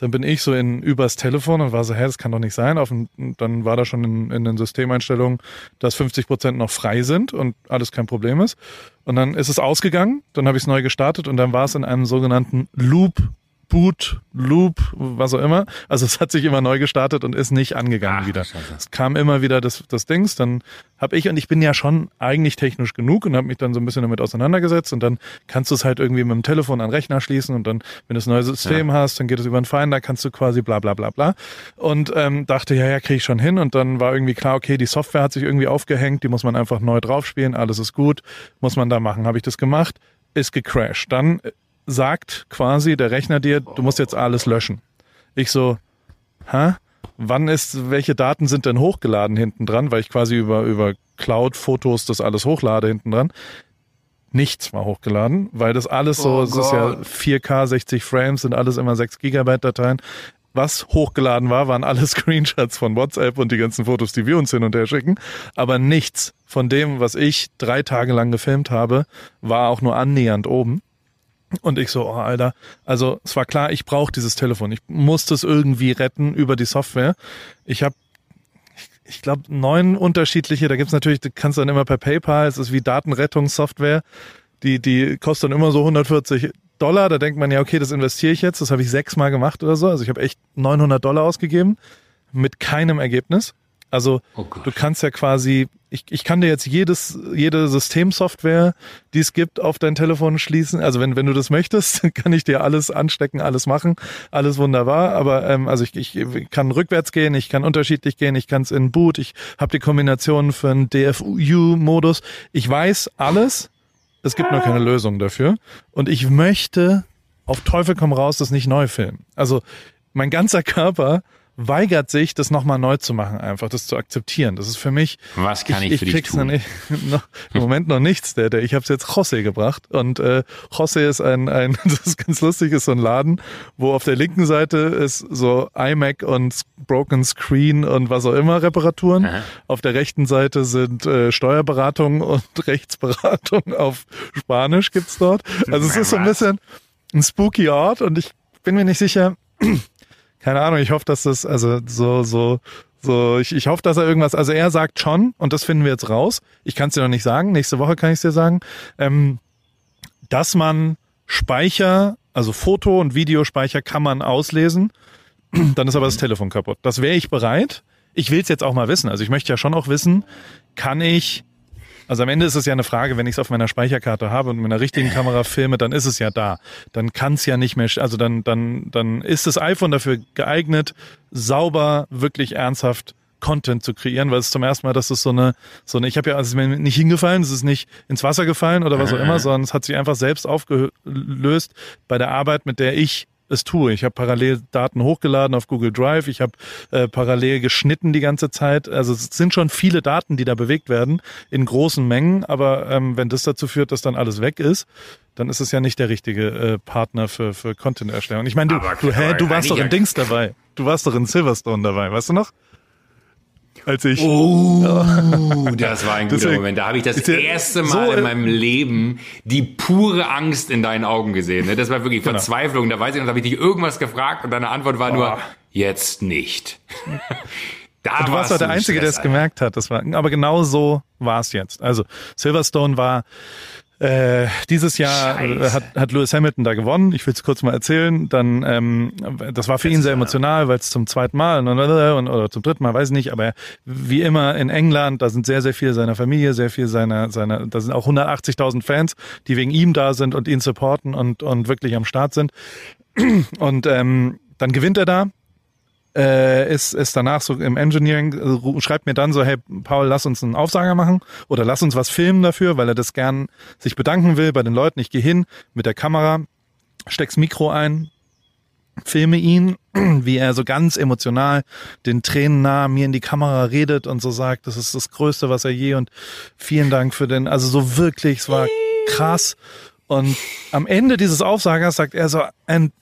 Dann bin ich so in übers Telefon und war so, hä, das kann doch nicht sein. Auf, dann war da schon in, in den Systemeinstellungen, dass 50 Prozent noch frei sind und alles kein Problem ist. Und dann ist es ausgegangen, dann habe ich es neu gestartet und dann war es in einem sogenannten Loop Boot, Loop, was auch immer. Also es hat sich immer neu gestartet und ist nicht angegangen Ach, wieder. Scheiße. Es kam immer wieder das, das Dings. Dann habe ich, und ich bin ja schon eigentlich technisch genug und habe mich dann so ein bisschen damit auseinandergesetzt und dann kannst du es halt irgendwie mit dem Telefon an den Rechner schließen und dann, wenn du das neue System ja. hast, dann geht es über den Finder, kannst du quasi bla bla bla bla. Und ähm, dachte, ja, ja, kriege ich schon hin. Und dann war irgendwie klar, okay, die Software hat sich irgendwie aufgehängt, die muss man einfach neu draufspielen, alles ist gut, muss man da machen. Habe ich das gemacht, ist gecrashed. Dann sagt quasi der Rechner dir, du musst jetzt alles löschen. Ich so, hä? Wann ist, welche Daten sind denn hochgeladen hinten dran? Weil ich quasi über, über Cloud-Fotos das alles hochlade hinten dran. Nichts war hochgeladen, weil das alles so, oh es ist ja 4K, 60 Frames, sind alles immer 6 Gigabyte Dateien. Was hochgeladen war, waren alle Screenshots von WhatsApp und die ganzen Fotos, die wir uns hin und her schicken. Aber nichts von dem, was ich drei Tage lang gefilmt habe, war auch nur annähernd oben. Und ich so, oh Alter, also es war klar, ich brauche dieses Telefon. Ich muss das irgendwie retten über die Software. Ich habe, ich, glaube, neun unterschiedliche, da gibt's natürlich, du kannst dann immer per PayPal, es ist wie Datenrettungssoftware. die, die kostet dann immer so 140 Dollar. Da denkt man ja, okay, das investiere ich jetzt. Das habe ich sechsmal gemacht oder so. Also ich habe echt 900 Dollar ausgegeben mit keinem Ergebnis. Also oh du kannst ja quasi, ich, ich kann dir jetzt jedes, jede Systemsoftware, die es gibt, auf dein Telefon schließen. Also wenn, wenn du das möchtest, kann ich dir alles anstecken, alles machen, alles wunderbar. Aber ähm, also ich, ich kann rückwärts gehen, ich kann unterschiedlich gehen, ich kann es in Boot, ich habe die Kombination für einen DFU-Modus. Ich weiß alles, es gibt nur keine Lösung dafür. Und ich möchte auf Teufel komm raus das nicht neu filmen. Also mein ganzer Körper weigert sich, das nochmal neu zu machen, einfach das zu akzeptieren. Das ist für mich. Was kann ich, ich für dich tun? Nicht, noch, Im Moment noch nichts. Der, der, ich habe es jetzt José gebracht und äh, José ist ein, ein, das ist ganz lustig, ist so ein Laden, wo auf der linken Seite ist so iMac und Broken Screen und was auch immer Reparaturen. Aha. Auf der rechten Seite sind äh, Steuerberatung und Rechtsberatung auf Spanisch gibt's dort. Also es ist so ein bisschen ein spooky Ort und ich bin mir nicht sicher keine Ahnung, ich hoffe, dass das, also so, so, so, ich, ich hoffe, dass er irgendwas, also er sagt schon, und das finden wir jetzt raus, ich kann es dir noch nicht sagen, nächste Woche kann ich es dir sagen, ähm, dass man Speicher, also Foto- und Videospeicher kann man auslesen, dann ist aber das Telefon kaputt. Das wäre ich bereit. Ich will es jetzt auch mal wissen. Also ich möchte ja schon auch wissen, kann ich also am Ende ist es ja eine Frage, wenn ich es auf meiner Speicherkarte habe und mit einer richtigen Kamera filme, dann ist es ja da. Dann kann es ja nicht mehr, also dann, dann, dann ist das iPhone dafür geeignet, sauber, wirklich ernsthaft Content zu kreieren, weil es zum ersten Mal, dass es so eine, so eine, ich habe ja, also es ist mir nicht hingefallen, es ist nicht ins Wasser gefallen oder was auch immer, sondern es hat sich einfach selbst aufgelöst bei der Arbeit, mit der ich es tue. Ich habe parallel Daten hochgeladen auf Google Drive, ich habe äh, parallel geschnitten die ganze Zeit. Also es sind schon viele Daten, die da bewegt werden in großen Mengen, aber ähm, wenn das dazu führt, dass dann alles weg ist, dann ist es ja nicht der richtige äh, Partner für, für Content-Erstellung. Ich meine, du, du, hä, du warst doch in Dings dabei. Du warst doch in Silverstone dabei, weißt du noch? Als ich. Oh, das war ein guter Deswegen, Moment. Da habe ich das erste Mal so, in meinem Leben die pure Angst in deinen Augen gesehen. Ne? Das war wirklich genau. Verzweiflung. Da weiß ich noch, da habe ich dich irgendwas gefragt und deine Antwort war oh. nur, jetzt nicht. da du warst doch der Einzige, der es gemerkt hat. Das war, aber genau so war es jetzt. Also Silverstone war äh, dieses Jahr äh, hat, hat Lewis Hamilton da gewonnen. Ich will es kurz mal erzählen. Dann, ähm, das war für ihn sehr emotional, weil es zum zweiten Mal und, oder zum dritten Mal, weiß ich nicht. Aber wie immer in England, da sind sehr, sehr viele seiner Familie, sehr viel seiner, seiner, da sind auch 180.000 Fans, die wegen ihm da sind und ihn supporten und und wirklich am Start sind. Und ähm, dann gewinnt er da äh, ist, ist danach so im Engineering, äh, schreibt mir dann so, hey Paul, lass uns einen Aufsager machen oder lass uns was filmen dafür, weil er das gern sich bedanken will bei den Leuten. Ich gehe hin mit der Kamera, steck's Mikro ein, filme ihn, wie er so ganz emotional den Tränen nah mir in die Kamera redet und so sagt, das ist das Größte, was er je und vielen Dank für den, also so wirklich, es war krass. Und am Ende dieses Aufsagers sagt er so, and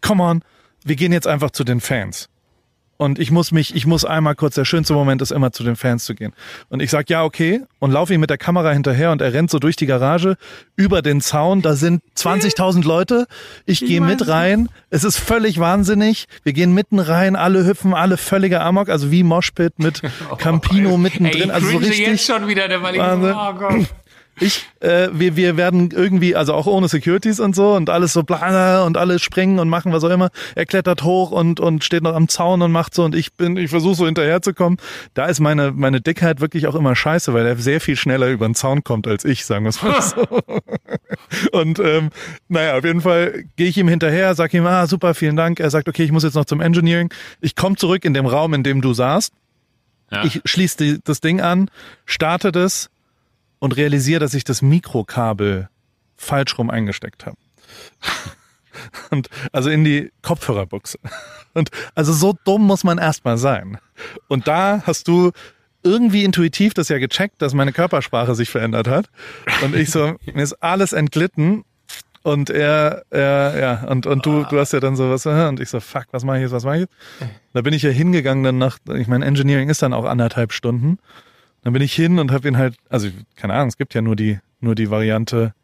come on, wir gehen jetzt einfach zu den Fans. Und ich muss mich, ich muss einmal kurz, der schönste Moment ist immer zu den Fans zu gehen. Und ich sag ja, okay, und laufe ihm mit der Kamera hinterher und er rennt so durch die Garage, über den Zaun, da sind 20.000 Leute, ich gehe mit rein, es ist völlig wahnsinnig, wir gehen mitten rein, alle hüpfen, alle völliger Amok, also wie Moshpit mit Campino oh, mittendrin, also so richtig. jetzt schon wieder, der Wahnsinn. Oh Gott. Ich, äh, wir, wir werden irgendwie, also auch ohne Securities und so und alles so bla und alle springen und machen was auch immer. Er klettert hoch und und steht noch am Zaun und macht so und ich bin, ich versuche so hinterherzukommen. Da ist meine meine Dickheit wirklich auch immer scheiße, weil er sehr viel schneller über den Zaun kommt als ich, sagen wir es mal so. und ähm, naja, auf jeden Fall gehe ich ihm hinterher, sag ihm, ah super, vielen Dank. Er sagt, okay, ich muss jetzt noch zum Engineering. Ich komme zurück in dem Raum, in dem du saßt. Ja. Ich schließe das Ding an, starte das und realisiere, dass ich das Mikrokabel falsch rum eingesteckt habe. Und also in die Kopfhörerbuchse. Und also so dumm muss man erstmal sein. Und da hast du irgendwie intuitiv das ja gecheckt, dass meine Körpersprache sich verändert hat. Und ich so, mir ist alles entglitten. Und er, er, ja, und, und du, du hast ja dann so was, und ich so, fuck, was mache ich jetzt, was mache ich jetzt? Da bin ich ja hingegangen dann nach, ich meine, Engineering ist dann auch anderthalb Stunden. Dann bin ich hin und habe ihn halt, also keine Ahnung, es gibt ja nur die, nur die Variante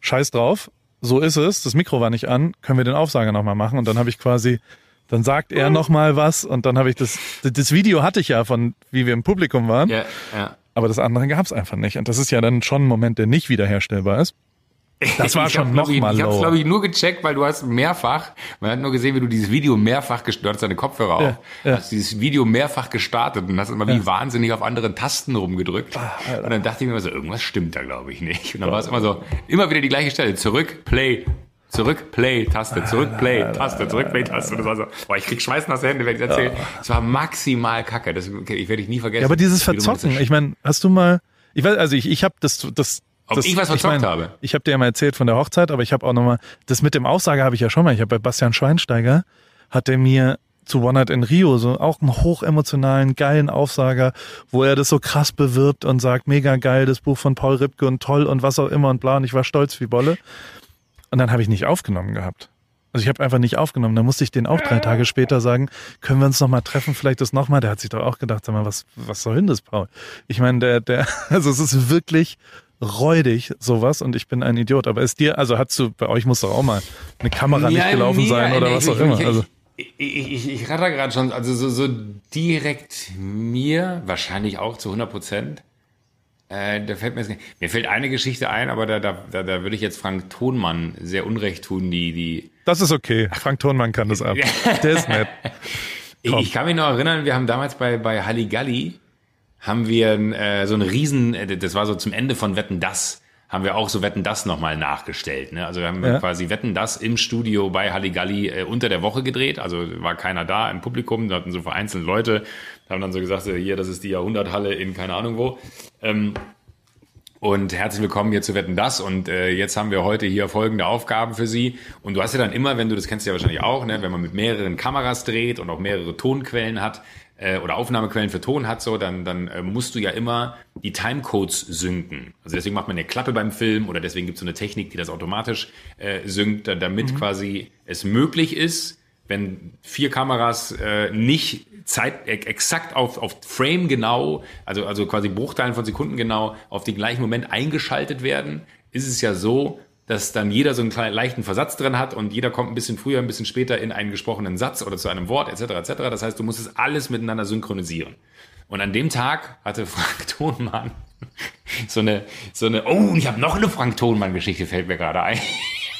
Scheiß drauf, so ist es, das Mikro war nicht an, können wir den Aufsager nochmal machen und dann habe ich quasi Dann sagt er noch mal was und dann habe ich das, das Video hatte ich ja von, wie wir im Publikum waren. Ja, ja. Aber das andere gab es einfach nicht. Und das ist ja dann schon ein Moment, der nicht wiederherstellbar ist. Das war ich schon hab, noch glaub ich, habe lower. glaube ich nur gecheckt, weil du hast mehrfach, man hat nur gesehen, wie du dieses Video mehrfach gest- du hattest deine Kopfhörer Ja, auf, ja. hast dieses Video mehrfach gestartet und hast immer wie wahnsinnig auf anderen Tasten rumgedrückt. Ah, und dann dachte ich mir immer so, irgendwas stimmt da glaube ich nicht. Und dann war es immer so, immer wieder die gleiche Stelle, zurück, Play, zurück, Play, Taste, zurück, Play, Taste, zurück, Play, Taste. Und das war so, boah, ich krieg schweißnasse Hände, wenn ich erzähle. Es war maximal kacke, das ich werde ich nie vergessen. Ja, aber dieses Verzocken, ich meine, hast du mal, ich weiß, also ich, ich habe das, das, Ob das, ich was verzockt habe? Ich habe dir ja mal erzählt von der Hochzeit, aber ich habe auch noch mal, das mit dem Aussage habe ich ja schon mal, ich habe bei Bastian Schweinsteiger, hat er mir zu One Night in Rio so auch einen hochemotionalen, geilen Aufsager, wo er das so krass bewirbt und sagt, mega geil, das Buch von Paul Ripke und toll und was auch immer und bla und ich war stolz wie Bolle. Und dann habe ich nicht aufgenommen gehabt. Also ich habe einfach nicht aufgenommen. Da musste ich den auch drei Tage später sagen, können wir uns noch mal treffen, vielleicht das noch mal. Der hat sich doch auch gedacht, sag mal, was, was soll denn das, Paul? Ich meine, der, der, also es ist wirklich räudig, sowas, und ich bin ein Idiot. Aber ist dir, also hast du, bei euch muss doch auch mal eine Kamera nicht Ja, gelaufen mir- sein oder nee, was ich- auch immer. Ich, Also, ich, ich, ich, ratter gerade schon, also so, so direkt mir, wahrscheinlich auch zu 100 Prozent. Äh, da fällt mir, jetzt nicht- mir fällt eine Geschichte ein, aber da, da, da, da würde ich jetzt Frank Thonmann sehr unrecht tun, die, die, das ist okay. Frank Thonmann kann das ab. Der ist nett. Ich, ich kann mich noch erinnern, wir haben damals bei, bei Halligalli, haben wir äh, so einen riesen, äh, das war so zum Ende von Wetten, das, haben wir auch so Wetten, das nochmal nachgestellt. Ne? Also wir haben Ja. quasi Wetten, das im Studio bei Halligalli äh, unter der Woche gedreht, also war keiner da im Publikum, da hatten so vereinzelte Leute, haben dann so gesagt, so, hier, das ist die Jahrhunderthalle in keine Ahnung wo. Ähm, und herzlich willkommen hier zu Wetten das. Und äh, jetzt haben wir heute hier folgende Aufgaben für Sie. Und du hast ja dann immer, wenn du das kennst du ja wahrscheinlich auch, ne, wenn man mit mehreren Kameras dreht und auch mehrere Tonquellen hat äh, oder Aufnahmequellen für Ton hat, so, dann, dann äh, musst du ja immer die Timecodes synken. Also deswegen macht man eine Klappe beim Film oder deswegen gibt es so eine Technik, die das automatisch äh, synkt, da- damit quasi es möglich ist, wenn vier Kameras äh, nicht Zeit e- exakt auf, auf Frame genau, also, also quasi Bruchteilen von Sekunden genau auf den gleichen Moment eingeschaltet werden, ist es ja so, dass dann jeder so einen kleinen leichten Versatz drin hat und jeder kommt ein bisschen früher, ein bisschen später in einen gesprochenen Satz oder zu einem Wort etc. etc. Das heißt, du musst es alles miteinander synchronisieren. Und an dem Tag hatte Frank Thonmann so eine, so eine, oh, ich habe noch eine Frank Thonmann-Geschichte, fällt mir gerade ein.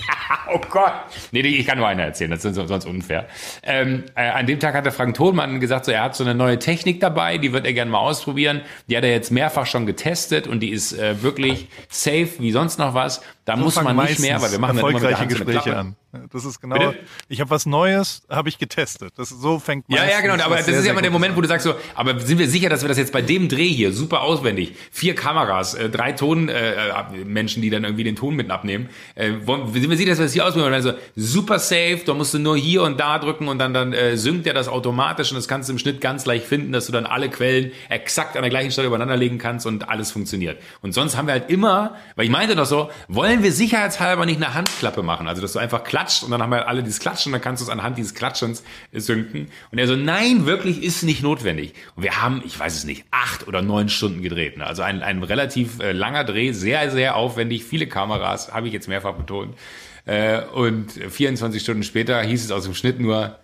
oh Gott. Nee, ich kann nur eine erzählen, das ist sonst unfair. Ähm, äh, an dem Tag hatte Frank Thonmann gesagt, so, er hat so eine neue Technik dabei, die wird er gerne mal ausprobieren. Die hat er jetzt mehrfach schon getestet und die ist äh, wirklich safe wie sonst noch was. Da muss man nicht mehr, weil wir machen dann immer der so eine Gespräche an. Das ist genau. Bitte? Ich habe was Neues, habe ich getestet. Das so fängt Ja, ja, meistens genau. Aber das sehr, ist ja immer der Moment, wo du sagst so, aber sind wir sicher, dass wir das jetzt bei dem Dreh hier super auswendig, vier Kameras, äh, drei Tonmenschen, äh, Menschen, die dann irgendwie den Ton mit abnehmen, äh, wollen, sind wir sicher, dass wir das hier auswendig machen? Und dann so, super safe, da musst du nur hier und da drücken und dann, dann äh, synkt er das automatisch und das kannst du im Schnitt ganz leicht finden, dass du dann alle Quellen exakt an der gleichen Stelle übereinander legen kannst und alles funktioniert. Und sonst haben wir halt immer, weil ich meinte doch so, wollen wir sicherheitshalber nicht eine Handklappe machen, also dass du einfach klatscht und dann haben wir alle dieses Klatschen und dann kannst du es anhand dieses Klatschens äh, synken. Und er so, nein, wirklich ist nicht notwendig. Und wir haben, ich weiß es nicht, acht oder neun Stunden gedreht. Ne? Also ein, ein relativ äh, langer Dreh, sehr, sehr aufwendig, viele Kameras, habe ich jetzt mehrfach betont. Äh, und 24 Stunden später hieß es aus dem Schnitt nur,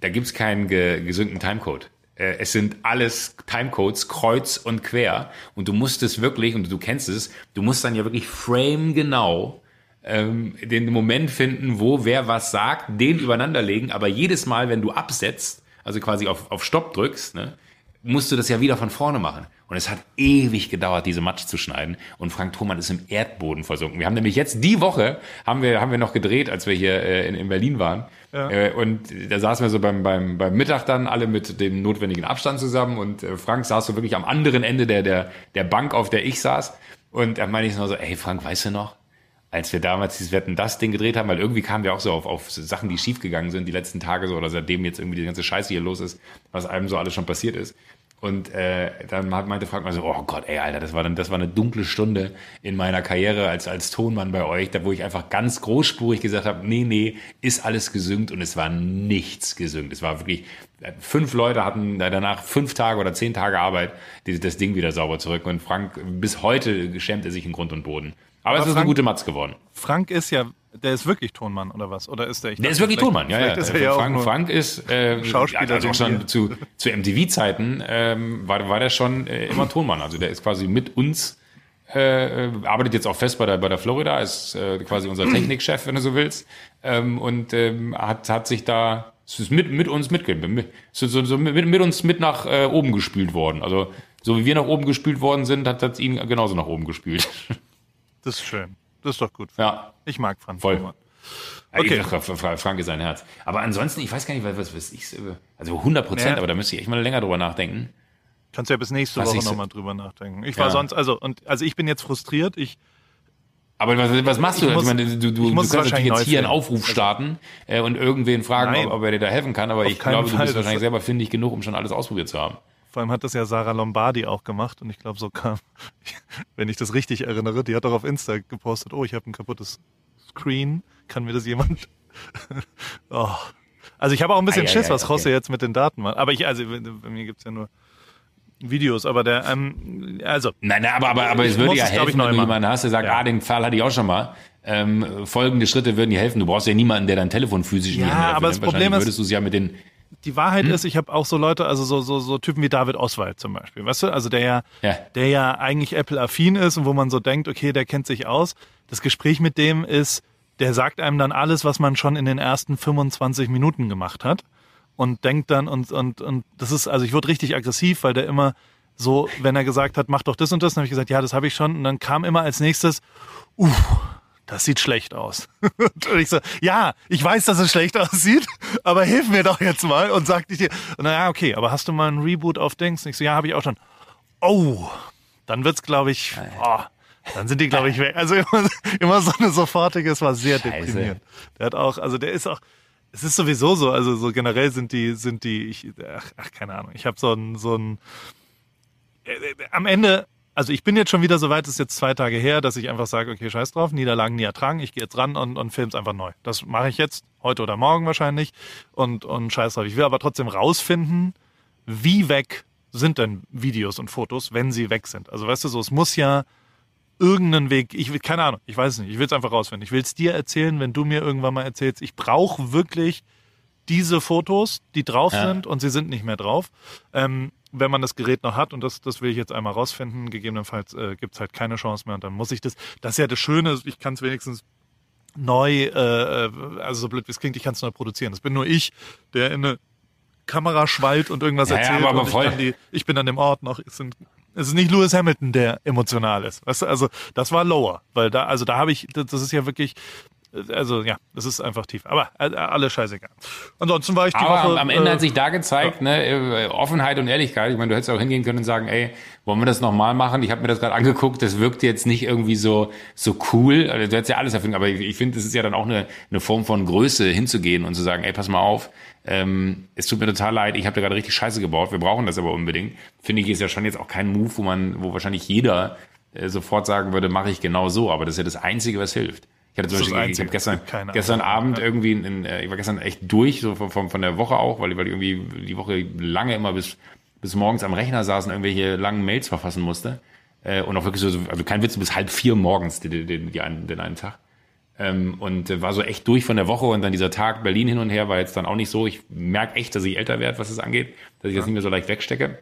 da gibt's keinen ge gesunden Timecode. Äh, Es sind alles Timecodes kreuz und quer und du musst es wirklich, und du kennst es, du musst dann ja wirklich frame genau ähm, den Moment finden, wo wer was sagt, den übereinander legen, aber jedes Mal, wenn du absetzt, also quasi auf, auf Stopp drückst, ne, musst du das ja wieder von vorne machen. Und es hat ewig gedauert, diese Matsch zu schneiden. Und Frank Thoman ist im Erdboden versunken. Wir haben nämlich jetzt die Woche, haben wir, haben wir noch gedreht, als wir hier äh, in, in Berlin waren. Ja. Äh, und da saßen wir so beim, beim, beim Mittag dann alle mit dem notwendigen Abstand zusammen. Und äh, Frank saß so wirklich am anderen Ende der, der, der Bank, auf der ich saß. Und da meine ich so, ey Frank, weißt du noch? Als wir damals dieses Wetten das Ding gedreht haben, weil irgendwie kamen wir auch so auf, auf Sachen, die schiefgegangen sind die letzten Tage so oder seitdem jetzt irgendwie die ganze Scheiße hier los ist, was einem so alles schon passiert ist. Und äh, dann hat- meinte Frank mal so, oh Gott, ey, Alter, das war dann, das war eine dunkle Stunde in meiner Karriere als als Tonmann bei euch, da wo ich einfach ganz großspurig gesagt habe, nee, nee, ist alles gesüngt und es war nichts gesüngt. Es war wirklich fünf Leute hatten danach fünf Tage oder zehn Tage Arbeit, die, das Ding wieder sauber zurück. Und Frank bis heute schämt er sich in Grund und Boden. Aber, aber es ist Frank, eine gute Matz geworden. Frank ist ja, der ist wirklich Tonmann oder was? Oder ist der? Ich der ist wirklich Tonmann, ja, ja. Ist er ja Frank, Frank ist äh, Schauspieler. Also schon zu, zu MTV-Zeiten ähm, war, war der schon äh, immer Tonmann. Also der ist quasi mit uns äh, arbeitet jetzt auch fest bei der, bei der Florida, ist äh, quasi unser Technikchef, wenn du so willst, ähm, und ähm, hat, hat sich da ist mit, mit uns mitgegeben, so, so, so mit, mit uns mit nach äh, oben gespült worden. Also so wie wir nach oben gespült worden sind, hat es ihn genauso nach oben gespült. Das ist schön. Das ist doch gut. Ja. Ich mag Frank. Voll. Okay. Ja, Frank ist sein Herz. Aber ansonsten, ich weiß gar nicht, was, was ich, also 100 Prozent, ja. aber da müsste ich echt mal länger drüber nachdenken. Kannst ja bis nächste was Woche nochmal drüber nachdenken. Ich war ja. sonst, also, und, also ich bin jetzt frustriert. Ich, aber was, was machst du? Ich, muss, ich meine, du, du, du kannst natürlich jetzt hier einen Aufruf starten äh, und irgendwen fragen, ob, ob, er dir da helfen kann, aber ich glaube, du bist wahrscheinlich selber findig genug, um schon alles ausprobiert zu haben. Vor allem hat das ja Sarah Lombardi auch gemacht und ich glaube, so kam, wenn ich das richtig erinnere, die hat doch auf Insta gepostet, oh, ich habe ein kaputtes Screen, kann mir das jemand? oh. Also ich habe auch ein bisschen ah, Schiss, ja, ja, was okay. José jetzt mit den Daten macht. Aber ich, also bei mir gibt's ja nur Videos, aber der, ähm, also. Nein, nein, aber, aber, aber es würde ja helfen, wenn du jemanden hast, der sagt, ja. ah, den Fall hatte ich auch schon mal. Ähm, folgende Schritte würden dir helfen. Du brauchst ja niemanden, der dein Telefon physisch ja, aber das Problem ist, würdest du es ja mit den die Wahrheit hm? ist, ich habe auch so Leute, also so, so, so Typen wie David Oswald zum Beispiel, weißt du? Also der ja, ja. der ja eigentlich Apple-affin ist und wo man so denkt, okay, der kennt sich aus. Das Gespräch mit dem ist, der sagt einem dann alles, was man schon in den ersten 25 Minuten gemacht hat und denkt dann und und und das ist also ich wurde richtig aggressiv, weil der immer so, wenn er gesagt hat, mach doch das und das, dann habe ich gesagt, ja, das habe ich schon und dann kam immer als nächstes, uh, das sieht schlecht aus. und ich so, ja, ich weiß, dass es schlecht aussieht, aber hilf mir doch jetzt mal und sag dich dir, naja, okay, aber hast du mal einen Reboot auf Dings? Und ich so, ja, habe ich auch schon. Oh, dann wird's, glaube ich, oh, dann sind die, glaube ich, weg. Also immer, immer so eine sofortige, es war sehr Scheiße. deprimierend. Der hat auch, also der ist auch, es ist sowieso so, also so generell sind die, sind die, ich, ach, ach keine Ahnung, ich habe so ein, so ein, äh, äh, am Ende also ich bin jetzt schon wieder so weit, es ist jetzt zwei Tage her, dass ich einfach sage, okay, scheiß drauf, Niederlagen nie ertragen, ich gehe jetzt ran und, und film's einfach neu. Das mache ich jetzt, heute oder morgen wahrscheinlich und, und scheiß drauf. Ich will aber trotzdem rausfinden, wie weg sind denn Videos und Fotos, wenn sie weg sind. Also weißt du so, es muss ja irgendeinen Weg, ich will, keine Ahnung, ich weiß es nicht, ich will es einfach rausfinden. Ich will es dir erzählen, wenn du mir irgendwann mal erzählst, ich brauche wirklich diese Fotos, die drauf ja. sind und sie sind nicht mehr drauf. Ähm, wenn man das Gerät noch hat, und das, das will ich jetzt einmal rausfinden, gegebenenfalls äh, gibt es halt keine Chance mehr und dann muss ich das. Das ist ja das Schöne, ich kann es wenigstens neu, äh, also so blöd wie es klingt, ich kann es neu produzieren. Das bin nur ich, der in eine Kamera schwallt und irgendwas ja, erzählt. Ja, aber, aber voll. Ich, die, ich, bin an dem Ort noch, es, sind, es ist nicht Lewis Hamilton, der emotional ist. Weißt du, also das war lower, weil da, also da habe ich, das ist ja wirklich, also ja, das ist einfach tief. Aber äh, alles scheißegal. Ansonsten war ich die Aber Woche. Am Ende äh, hat sich da gezeigt, ja. ne, äh, Offenheit und Ehrlichkeit. Ich meine, du hättest auch hingehen können und sagen, ey, wollen wir das nochmal machen? Ich habe mir das gerade angeguckt, das wirkt jetzt nicht irgendwie so so cool. Also, du hättest ja alles erfinden, aber ich, ich finde, es ist ja dann auch eine, eine Form von Größe hinzugehen und zu sagen, ey, pass mal auf, ähm, es tut mir total leid, ich habe da gerade richtig Scheiße gebaut, wir brauchen das aber unbedingt. Finde ich, ist ja schon jetzt auch kein Move, wo man, wo wahrscheinlich jeder äh, sofort sagen würde, mache ich genau so, aber das ist ja das Einzige, was hilft. Ich hatte zum Beispiel, ich habe gestern, gestern Abend irgendwie, in, äh, ich war gestern echt durch, so von, von der Woche auch, weil, weil ich irgendwie die Woche lange immer bis, bis morgens am Rechner saß und irgendwelche langen Mails verfassen musste. Äh, und auch wirklich so, also kein Witz, bis halb vier morgens den, den, den, einen, den einen Tag. Ähm, und äh, war so echt durch von der Woche und dann dieser Tag Berlin hin und her war jetzt dann auch nicht so. Ich merke echt, dass ich älter werde, was das angeht, dass ich ja. das nicht mehr so leicht wegstecke.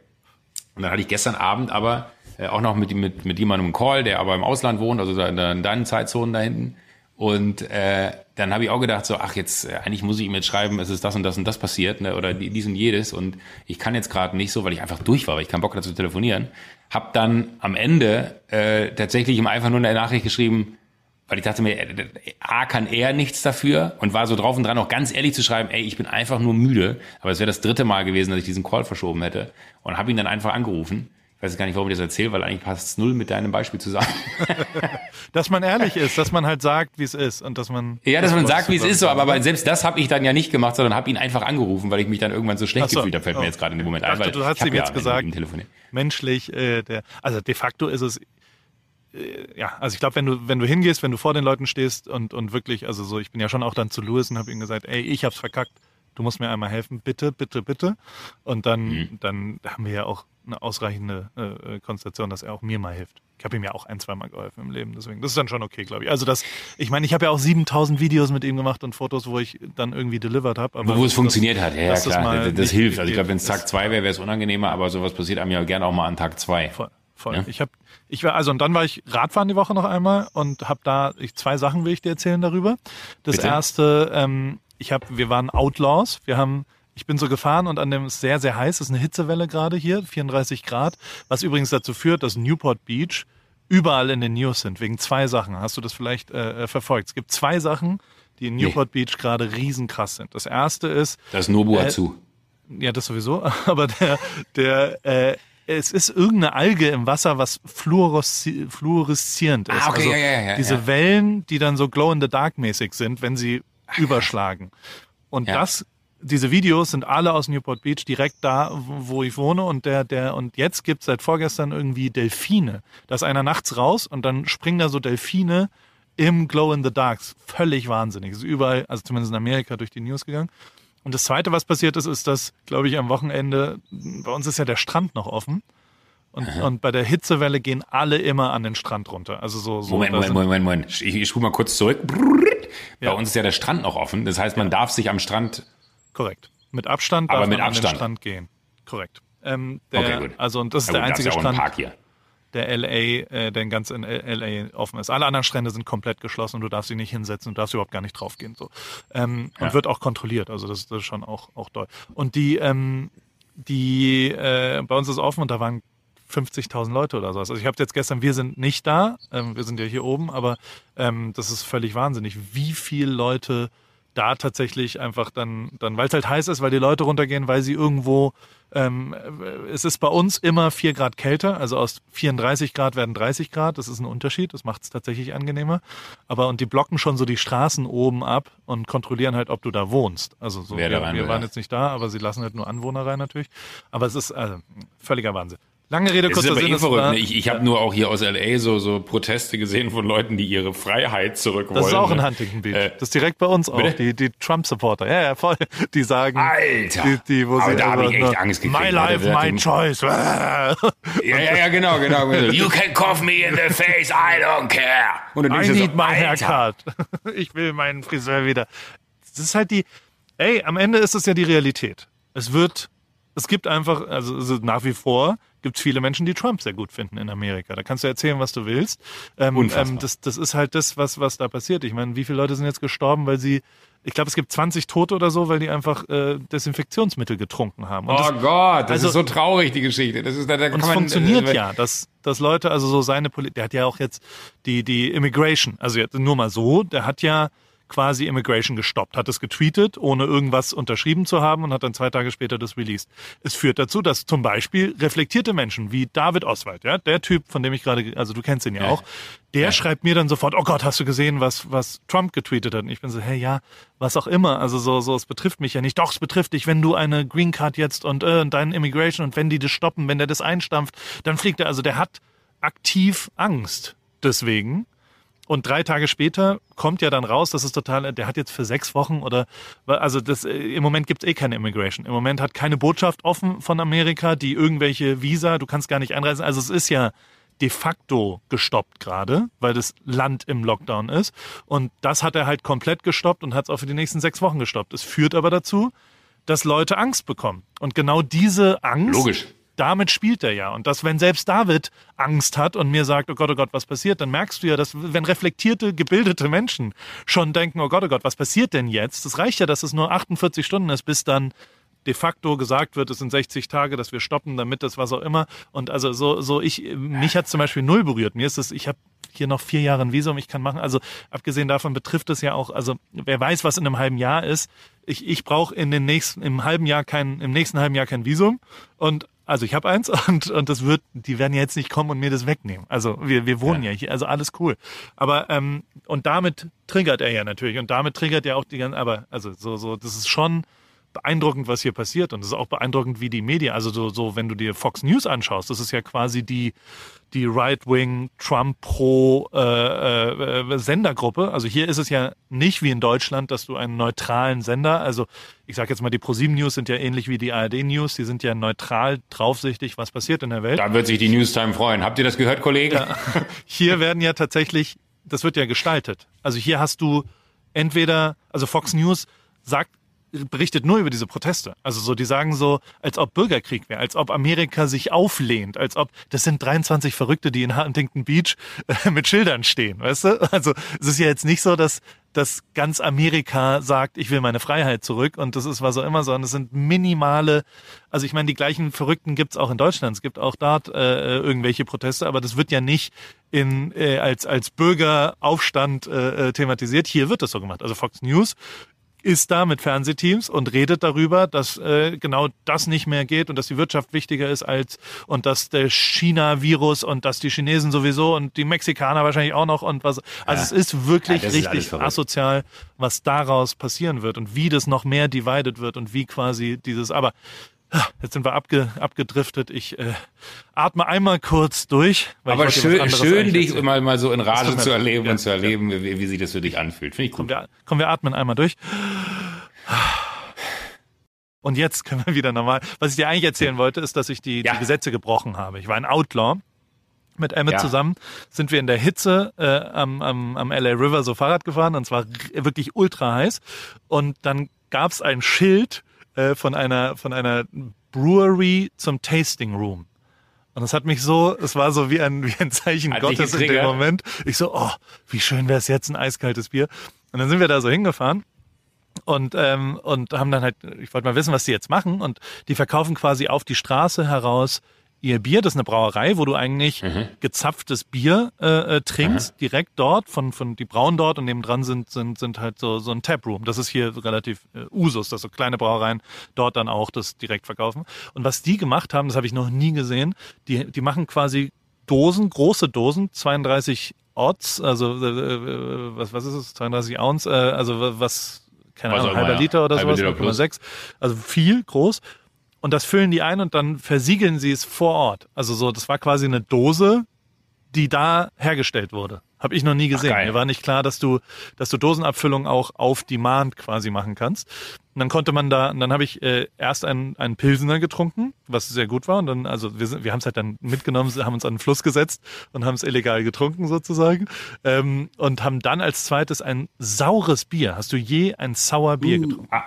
Und dann hatte ich gestern Abend aber auch noch mit, mit, mit jemandem einen Call, der aber im Ausland wohnt, also in deinen Zeitzonen da hinten. Und äh, dann habe ich auch gedacht, so, ach, jetzt, äh, eigentlich muss ich ihm jetzt schreiben, es ist das und das und das passiert, ne? oder dies und jedes. Und ich kann jetzt gerade nicht so, weil ich einfach durch war, weil ich keinen Bock hatte zu telefonieren. Hab dann am Ende äh, tatsächlich ihm einfach nur eine Nachricht geschrieben, weil ich dachte mir, äh, A, kann er nichts dafür und war so drauf und dran, auch ganz ehrlich zu schreiben, ey, ich bin einfach nur müde. Aber es wäre das dritte Mal gewesen, dass ich diesen Call verschoben hätte. Und habe ihn dann einfach angerufen weiß gar nicht, warum ich das erzähle, weil eigentlich passt es null mit deinem Beispiel zusammen. dass man ehrlich ist, dass man halt sagt, wie es ist und dass man. Ja, dass man sagt, wie es ist, so, aber, aber selbst das habe ich dann ja nicht gemacht, sondern habe ihn einfach angerufen, weil ich mich dann irgendwann so schlecht so, gefühlt habe, fällt oh. mir jetzt gerade in dem Moment ein. Weil du hast ihm jetzt ja gesagt, menschlich, äh, der, also de facto ist es äh, ja, also ich glaube, wenn du, wenn du hingehst, wenn du vor den Leuten stehst und, und wirklich, also so, ich bin ja schon auch dann zu Louis und habe ihm gesagt, ey, ich hab's verkackt, du musst mir einmal helfen, bitte, bitte, bitte. Und dann, mhm. dann haben wir ja auch eine ausreichende äh, Konstellation, dass er auch mir mal hilft. Ich habe ihm ja auch ein, zweimal geholfen im Leben, deswegen. Das ist dann schon okay, glaube ich. Also das, ich meine, ich habe ja auch 7000 Videos mit ihm gemacht und Fotos, wo ich dann irgendwie delivered habe. Wo es funktioniert hat, ja, ja klar. Das, das hilft. Also ich glaube, wenn es Tag zwei wäre, wäre es unangenehmer, aber sowas passiert einem ja gerne auch mal an Tag zwei. Voll. Voll. Ja? Ich habe, ich war, also und dann war ich Radfahren die Woche noch einmal und habe da ich, zwei Sachen will ich dir erzählen darüber. Das Bitte? erste, ähm, ich habe, wir waren Outlaws. Wir haben ich bin so gefahren und an dem ist sehr, sehr heiß, das ist eine Hitzewelle gerade hier, 34 Grad, was übrigens dazu führt, dass Newport Beach überall in den News sind, wegen zwei Sachen. Hast du das vielleicht äh, äh verfolgt? Es gibt zwei Sachen, die in Newport nee. Beach gerade riesenkrass sind. Das erste ist... Das Nobu äh, zu. Ja, das sowieso, aber der, der äh, es ist irgendeine Alge im Wasser, was fluoreszi fluoreszierend ist. Ah, okay, also ja, ja, ja, diese. Wellen, die dann so glow-in-the-dark-mäßig sind, wenn sie überschlagen. Und ja. das diese Videos sind alle aus Newport Beach, direkt da, wo ich wohne. Und der, der, und jetzt gibt's seit vorgestern irgendwie Delfine. Da ist einer nachts raus und dann springen da so Delfine im Glow in the Darks. Völlig wahnsinnig. ist überall, also zumindest in Amerika, durch die News gegangen. Und das zweite, was passiert ist, ist, dass, glaube ich, am Wochenende, bei uns ist ja der Strand noch offen. Und, und bei der Hitzewelle gehen alle immer an den Strand runter. Also so, so Moment, Moment, Moment, Moment, Moment. Ich, ich spule mal kurz zurück. Bei ja. uns ist ja der Strand noch offen. Das heißt, man ja. darf sich am Strand Korrekt. Mit Abstand darf Aber mit man Abstand. an den Strand gehen. Korrekt. Ähm, der, okay, gut. Also und das ist ja, der einzige Strand, der LA, äh, der ganz in LA offen ist. Alle anderen Strände sind komplett geschlossen und du darfst sie nicht hinsetzen und darfst überhaupt gar nicht draufgehen. So. Ähm, ja. Und wird auch kontrolliert. Also das, das ist schon auch, auch doll. Und die, ähm, die, äh, bei uns ist offen und da waren 50.000 Leute oder sowas. Also ich habe jetzt gestern, wir sind nicht da, ähm, wir sind ja hier oben, aber ähm, das ist völlig wahnsinnig, wie viele Leute da tatsächlich einfach dann, dann weil es halt heiß ist, weil die Leute runtergehen, weil sie irgendwo, ähm, es ist bei uns immer vier Grad kälter, also aus 34 Grad werden 30 Grad, das ist ein Unterschied, das macht es tatsächlich angenehmer. Aber und die blocken schon so die Straßen oben ab und kontrollieren halt, ob du da wohnst. Also so, wir, wir waren jetzt nicht da, aber sie lassen halt nur Anwohner rein natürlich. Aber es ist also, völliger Wahnsinn. Lange Rede, kurzer Sinn. Eh verrückt. Ne? Ich, ich habe nur auch hier aus LA so, so Proteste gesehen von Leuten, die ihre Freiheit zurück wollen. Das ist auch in Huntington Beach. Äh, das ist direkt bei uns auch. Die, die Trump-Supporter. Ja, ja, voll. Die sagen. Alter. Die, die, wo aber da habe ich echt Angst gekriegt. My life, my choice. ja, ja, ja, genau, genau. you can cough me in the face, I don't care. Und dann I need so, my haircut. ich will meinen Friseur wieder. Das ist halt die, ey, am Ende ist es ja die Realität. Es wird, es gibt einfach, also, also nach wie vor gibt es viele Menschen, die Trump sehr gut finden in Amerika. Da kannst du erzählen, was du willst. Ähm, ähm, das, das ist halt das, was, was da passiert. Ich meine, wie viele Leute sind jetzt gestorben, weil sie ich glaube, es gibt 20 Tote oder so, weil die einfach äh, Desinfektionsmittel getrunken haben. Und oh das, Gott, das also, ist so traurig, die Geschichte. Das ist, da, da und es funktioniert äh, ja, dass, dass Leute, also so seine Politik, der hat ja auch jetzt die, die Immigration, also jetzt nur mal so, der hat ja quasi Immigration gestoppt, hat es getweetet, ohne irgendwas unterschrieben zu haben und hat dann zwei Tage später das released. Es führt dazu, dass zum Beispiel reflektierte Menschen wie David Oswald, ja, der Typ, von dem ich gerade, also du kennst ihn ja, ja. auch, der ja. schreibt mir dann sofort, oh Gott, hast du gesehen, was, was Trump getweetet hat? Und ich bin so, hey, ja, was auch immer. Also so, so, es betrifft mich ja nicht. Doch, es betrifft dich, wenn du eine Green Card jetzt und, äh, deinen Immigration und wenn die das stoppen, wenn der das einstampft, dann fliegt er. Also der hat aktiv Angst deswegen. Und drei Tage später kommt ja dann raus, das ist total, der hat jetzt für sechs Wochen oder, also das, äh, im Moment gibt's eh keine Immigration. Im Moment hat keine Botschaft offen von Amerika, die irgendwelche Visa, du kannst gar nicht einreisen. Also es ist ja de facto gestoppt gerade, weil das Land im Lockdown ist. Und das hat er halt komplett gestoppt und hat es auch für die nächsten sechs Wochen gestoppt. Es führt aber dazu, dass Leute Angst bekommen. Und genau diese Angst Logisch damit spielt er ja. Und dass, wenn selbst David Angst hat und mir sagt, oh Gott, oh Gott, was passiert, dann merkst du ja, dass wenn reflektierte, gebildete Menschen schon denken, oh Gott, oh Gott, was passiert denn jetzt? Das reicht ja, dass es nur 48 Stunden ist, bis dann de facto gesagt wird, es sind 60 Tage, dass wir stoppen, damit das was auch immer. Und also so, so ich, mich hat zum Beispiel null berührt. Mir ist es, ich habe hier noch vier Jahre ein Visum, ich kann machen. Also abgesehen davon betrifft es ja auch, also wer weiß, was in einem halben Jahr ist. Ich, ich brauche in den nächsten, im halben Jahr kein, im nächsten halben Jahr kein Visum. Und also ich habe eins und, und das wird, die werden jetzt nicht kommen und mir das wegnehmen. Also wir, wir wohnen ja, ja hier, also alles cool. Aber ähm, und damit triggert er ja natürlich und damit triggert er auch die ganzen, aber also so, so, das ist schon beeindruckend, was hier passiert. Und es ist auch beeindruckend, wie die Medien, also so, so, wenn du dir Fox News anschaust, das ist ja quasi die, die Right-Wing Trump-Pro äh, äh, Sendergruppe. Also hier ist es ja nicht wie in Deutschland, dass du einen neutralen Sender, also ich sage jetzt mal, die ProSieben News sind ja ähnlich wie die ARD News, die sind ja neutral draufsichtig, was passiert in der Welt. Da wird sich die Newstime freuen. Habt ihr das gehört, Kollege? Ja. Hier werden ja tatsächlich, das wird ja gestaltet. Also hier hast du entweder, also Fox News sagt berichtet nur über diese Proteste. Also so, die sagen so, als ob Bürgerkrieg wäre, als ob Amerika sich auflehnt, als ob das sind 23 Verrückte, die in Huntington Beach äh, mit Schildern stehen, weißt du? Also es ist ja jetzt nicht so, dass dass ganz Amerika sagt, ich will meine Freiheit zurück und das ist was auch immer, sondern es sind minimale, also ich meine, die gleichen Verrückten gibt's auch in Deutschland, es gibt auch dort äh, irgendwelche Proteste, aber das wird ja nicht in, äh, als, als Bürgeraufstand äh, äh thematisiert. Hier wird das so gemacht. Also Fox News ist da mit Fernsehteams und redet darüber, dass äh, genau das nicht mehr geht und dass die Wirtschaft wichtiger ist als und dass der China-Virus und dass die Chinesen sowieso und die Mexikaner wahrscheinlich auch noch und was. Also ja. es ist wirklich ja, richtig ist asozial, was daraus passieren wird und wie das noch mehr divided wird und wie quasi dieses. Aber Jetzt sind wir abge, abgedriftet. Ich äh, atme einmal kurz durch. Aber schön, schön dich mal, mal so in Rage zu erleben ja, und zu erleben, ja. wie, wie sich das für dich anfühlt. Finde ich gut. Komm wir, komm, wir atmen einmal durch. Und jetzt können wir wieder normal. Was ich dir eigentlich erzählen wollte, ist, dass ich die, ja. die Gesetze gebrochen habe. Ich war ein Outlaw. Mit Emmett ja. zusammen sind wir in der Hitze äh, am, am, am LA River so Fahrrad gefahren und zwar wirklich ultra heiß. Und dann gab es ein Schild, äh, von einer von einer Brewery zum Tasting Room. Und das hat mich so, es war so wie ein, wie ein Zeichen Hat Gottes in dem Moment. Ich so, oh, wie schön wäre es jetzt, ein eiskaltes Bier. Und dann sind wir da so hingefahren und ähm, und haben dann halt, ich wollte mal wissen, was die jetzt machen. Und die verkaufen quasi auf die Straße heraus ihr Bier. Das ist eine Brauerei, wo du eigentlich mhm. gezapftes Bier äh, äh, trinkst, mhm. direkt dort, von, von die brauen dort und nebendran sind, sind, sind halt so, so ein Taproom. Das ist hier relativ äh, Usus, dass so kleine Brauereien dort dann auch das direkt verkaufen. Und was die gemacht haben, das habe ich noch nie gesehen, die, die machen quasi Dosen, große Dosen, 32 Odds, also äh, äh, was, was ist es, 32 Ounce, äh, also was, keine Ahnung, halber Liter oder sowas, 0,6, also viel, groß und das füllen die ein und dann versiegeln sie es vor Ort. Also so, das war quasi eine Dose, die da hergestellt wurde. Habe ich noch nie gesehen. Ach, Mir war nicht klar, dass du, dass du Dosenabfüllung auch auf Demand quasi machen kannst. Und dann konnte man da, und dann habe ich äh, erst einen, einen Pilsener getrunken, was sehr gut war. Und dann, also wir, sind, wir haben es halt dann mitgenommen, haben uns an den Fluss gesetzt und haben es illegal getrunken sozusagen. Ähm, und haben dann als zweites ein saures Bier. Hast du je ein sauer Bier uh, getrunken? Ah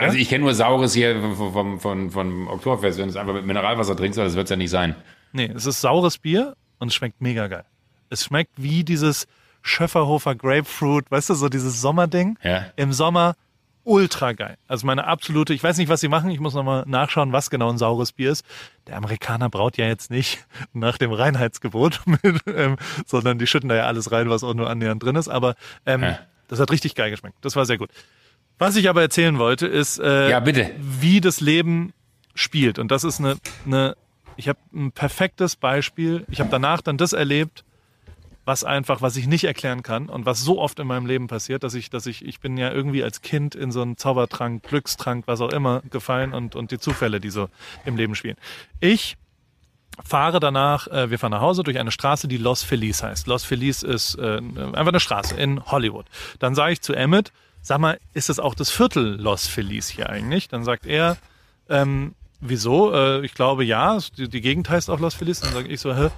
also ich kenne nur Saures hier von, von, von, von Oktoberfest, wenn du es einfach mit Mineralwasser trinkst, aber das wird es ja nicht sein. Nee, es ist saures Bier und es schmeckt mega geil. Es schmeckt wie dieses Schöfferhofer Grapefruit, weißt du, so dieses Sommerding. Ja. Im Sommer ultra geil. Also meine absolute, ich weiß nicht, was sie machen, ich muss nochmal nachschauen, was genau ein saures Bier ist. Der Amerikaner braut ja jetzt nicht nach dem Reinheitsgebot, mit, ähm, sondern die schütten da ja alles rein, was auch nur annähernd drin ist. Aber ähm, ja. das hat richtig geil geschmeckt. Das war sehr gut. Was ich aber erzählen wollte, ist, äh, ja, bitte. wie das Leben spielt. Und das ist eine, eine ich habe ein perfektes Beispiel. Ich habe danach dann das erlebt, was einfach, was ich nicht erklären kann und was so oft in meinem Leben passiert, dass ich, dass ich, ich bin ja irgendwie als Kind in so einen Zaubertrank, Glückstrank, was auch immer gefallen und, und die Zufälle, die so im Leben spielen. Ich fahre danach, äh, wir fahren nach Hause durch eine Straße, die Los Feliz heißt. Los Feliz ist äh, einfach eine Straße in Hollywood. Dann sage ich zu Emmett, sag mal, ist es auch das Viertel Los Feliz hier eigentlich? Dann sagt er, ähm, wieso? Äh, ich glaube ja, die, die, Gegend heißt auch Los Feliz. Dann sage ich so, hä?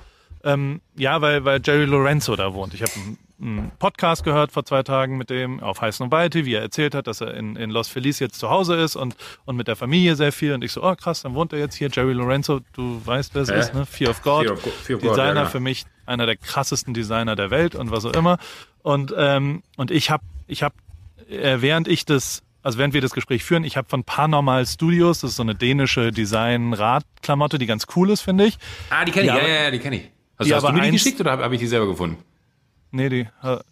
Ähm, ja, weil, weil Jerry Lorenzo da wohnt. Ich habe einen, Podcast gehört vor zwei Tagen mit dem auf Heiß und Weite, wie er erzählt hat, dass er in, in Los Feliz jetzt zu Hause ist und, und mit der Familie sehr viel. Und ich so, oh krass, dann wohnt er jetzt hier. Jerry Lorenzo, du weißt, wer es äh? ist, ne? Fear of God. Fear of, Fear of Designer God, ja, für mich, einer der krassesten Designer der Welt und was auch immer. Und, ähm, und ich habe ich hab äh, während ich das, also während wir das Gespräch führen, ich habe von Paranormal Studios, das ist so eine dänische Design-Radklamotte, die ganz cool ist, finde ich. Ah, die kenne ich, ja, ja, ja, die kenne ich. Also die hast du mir die geschickt oder habe hab ich die selber gefunden? Nee, die,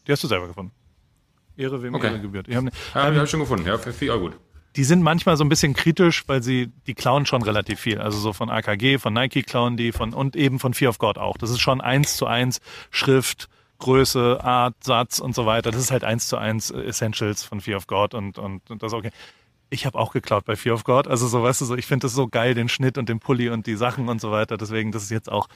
die hast du selber gefunden. Ehre wem okay. Ehre gebührt. Ich habe ähm, hab ich schon gefunden, ja, ich auch gut. Die sind manchmal so ein bisschen kritisch, weil sie, die klauen schon relativ viel. Also so von AKG, von Nike klauen die, von, und eben von Fear of God auch. Das ist schon eins zu eins Schrift, Größe, Art, Satz und so weiter. Das ist halt eins zu eins Essentials von Fear of God und, und, und das okay. Ich habe auch geklaut bei Fear of God. Also so, weißt du, so, ich finde das so geil, den Schnitt und den Pulli und die Sachen und so weiter. Deswegen, das ist jetzt auch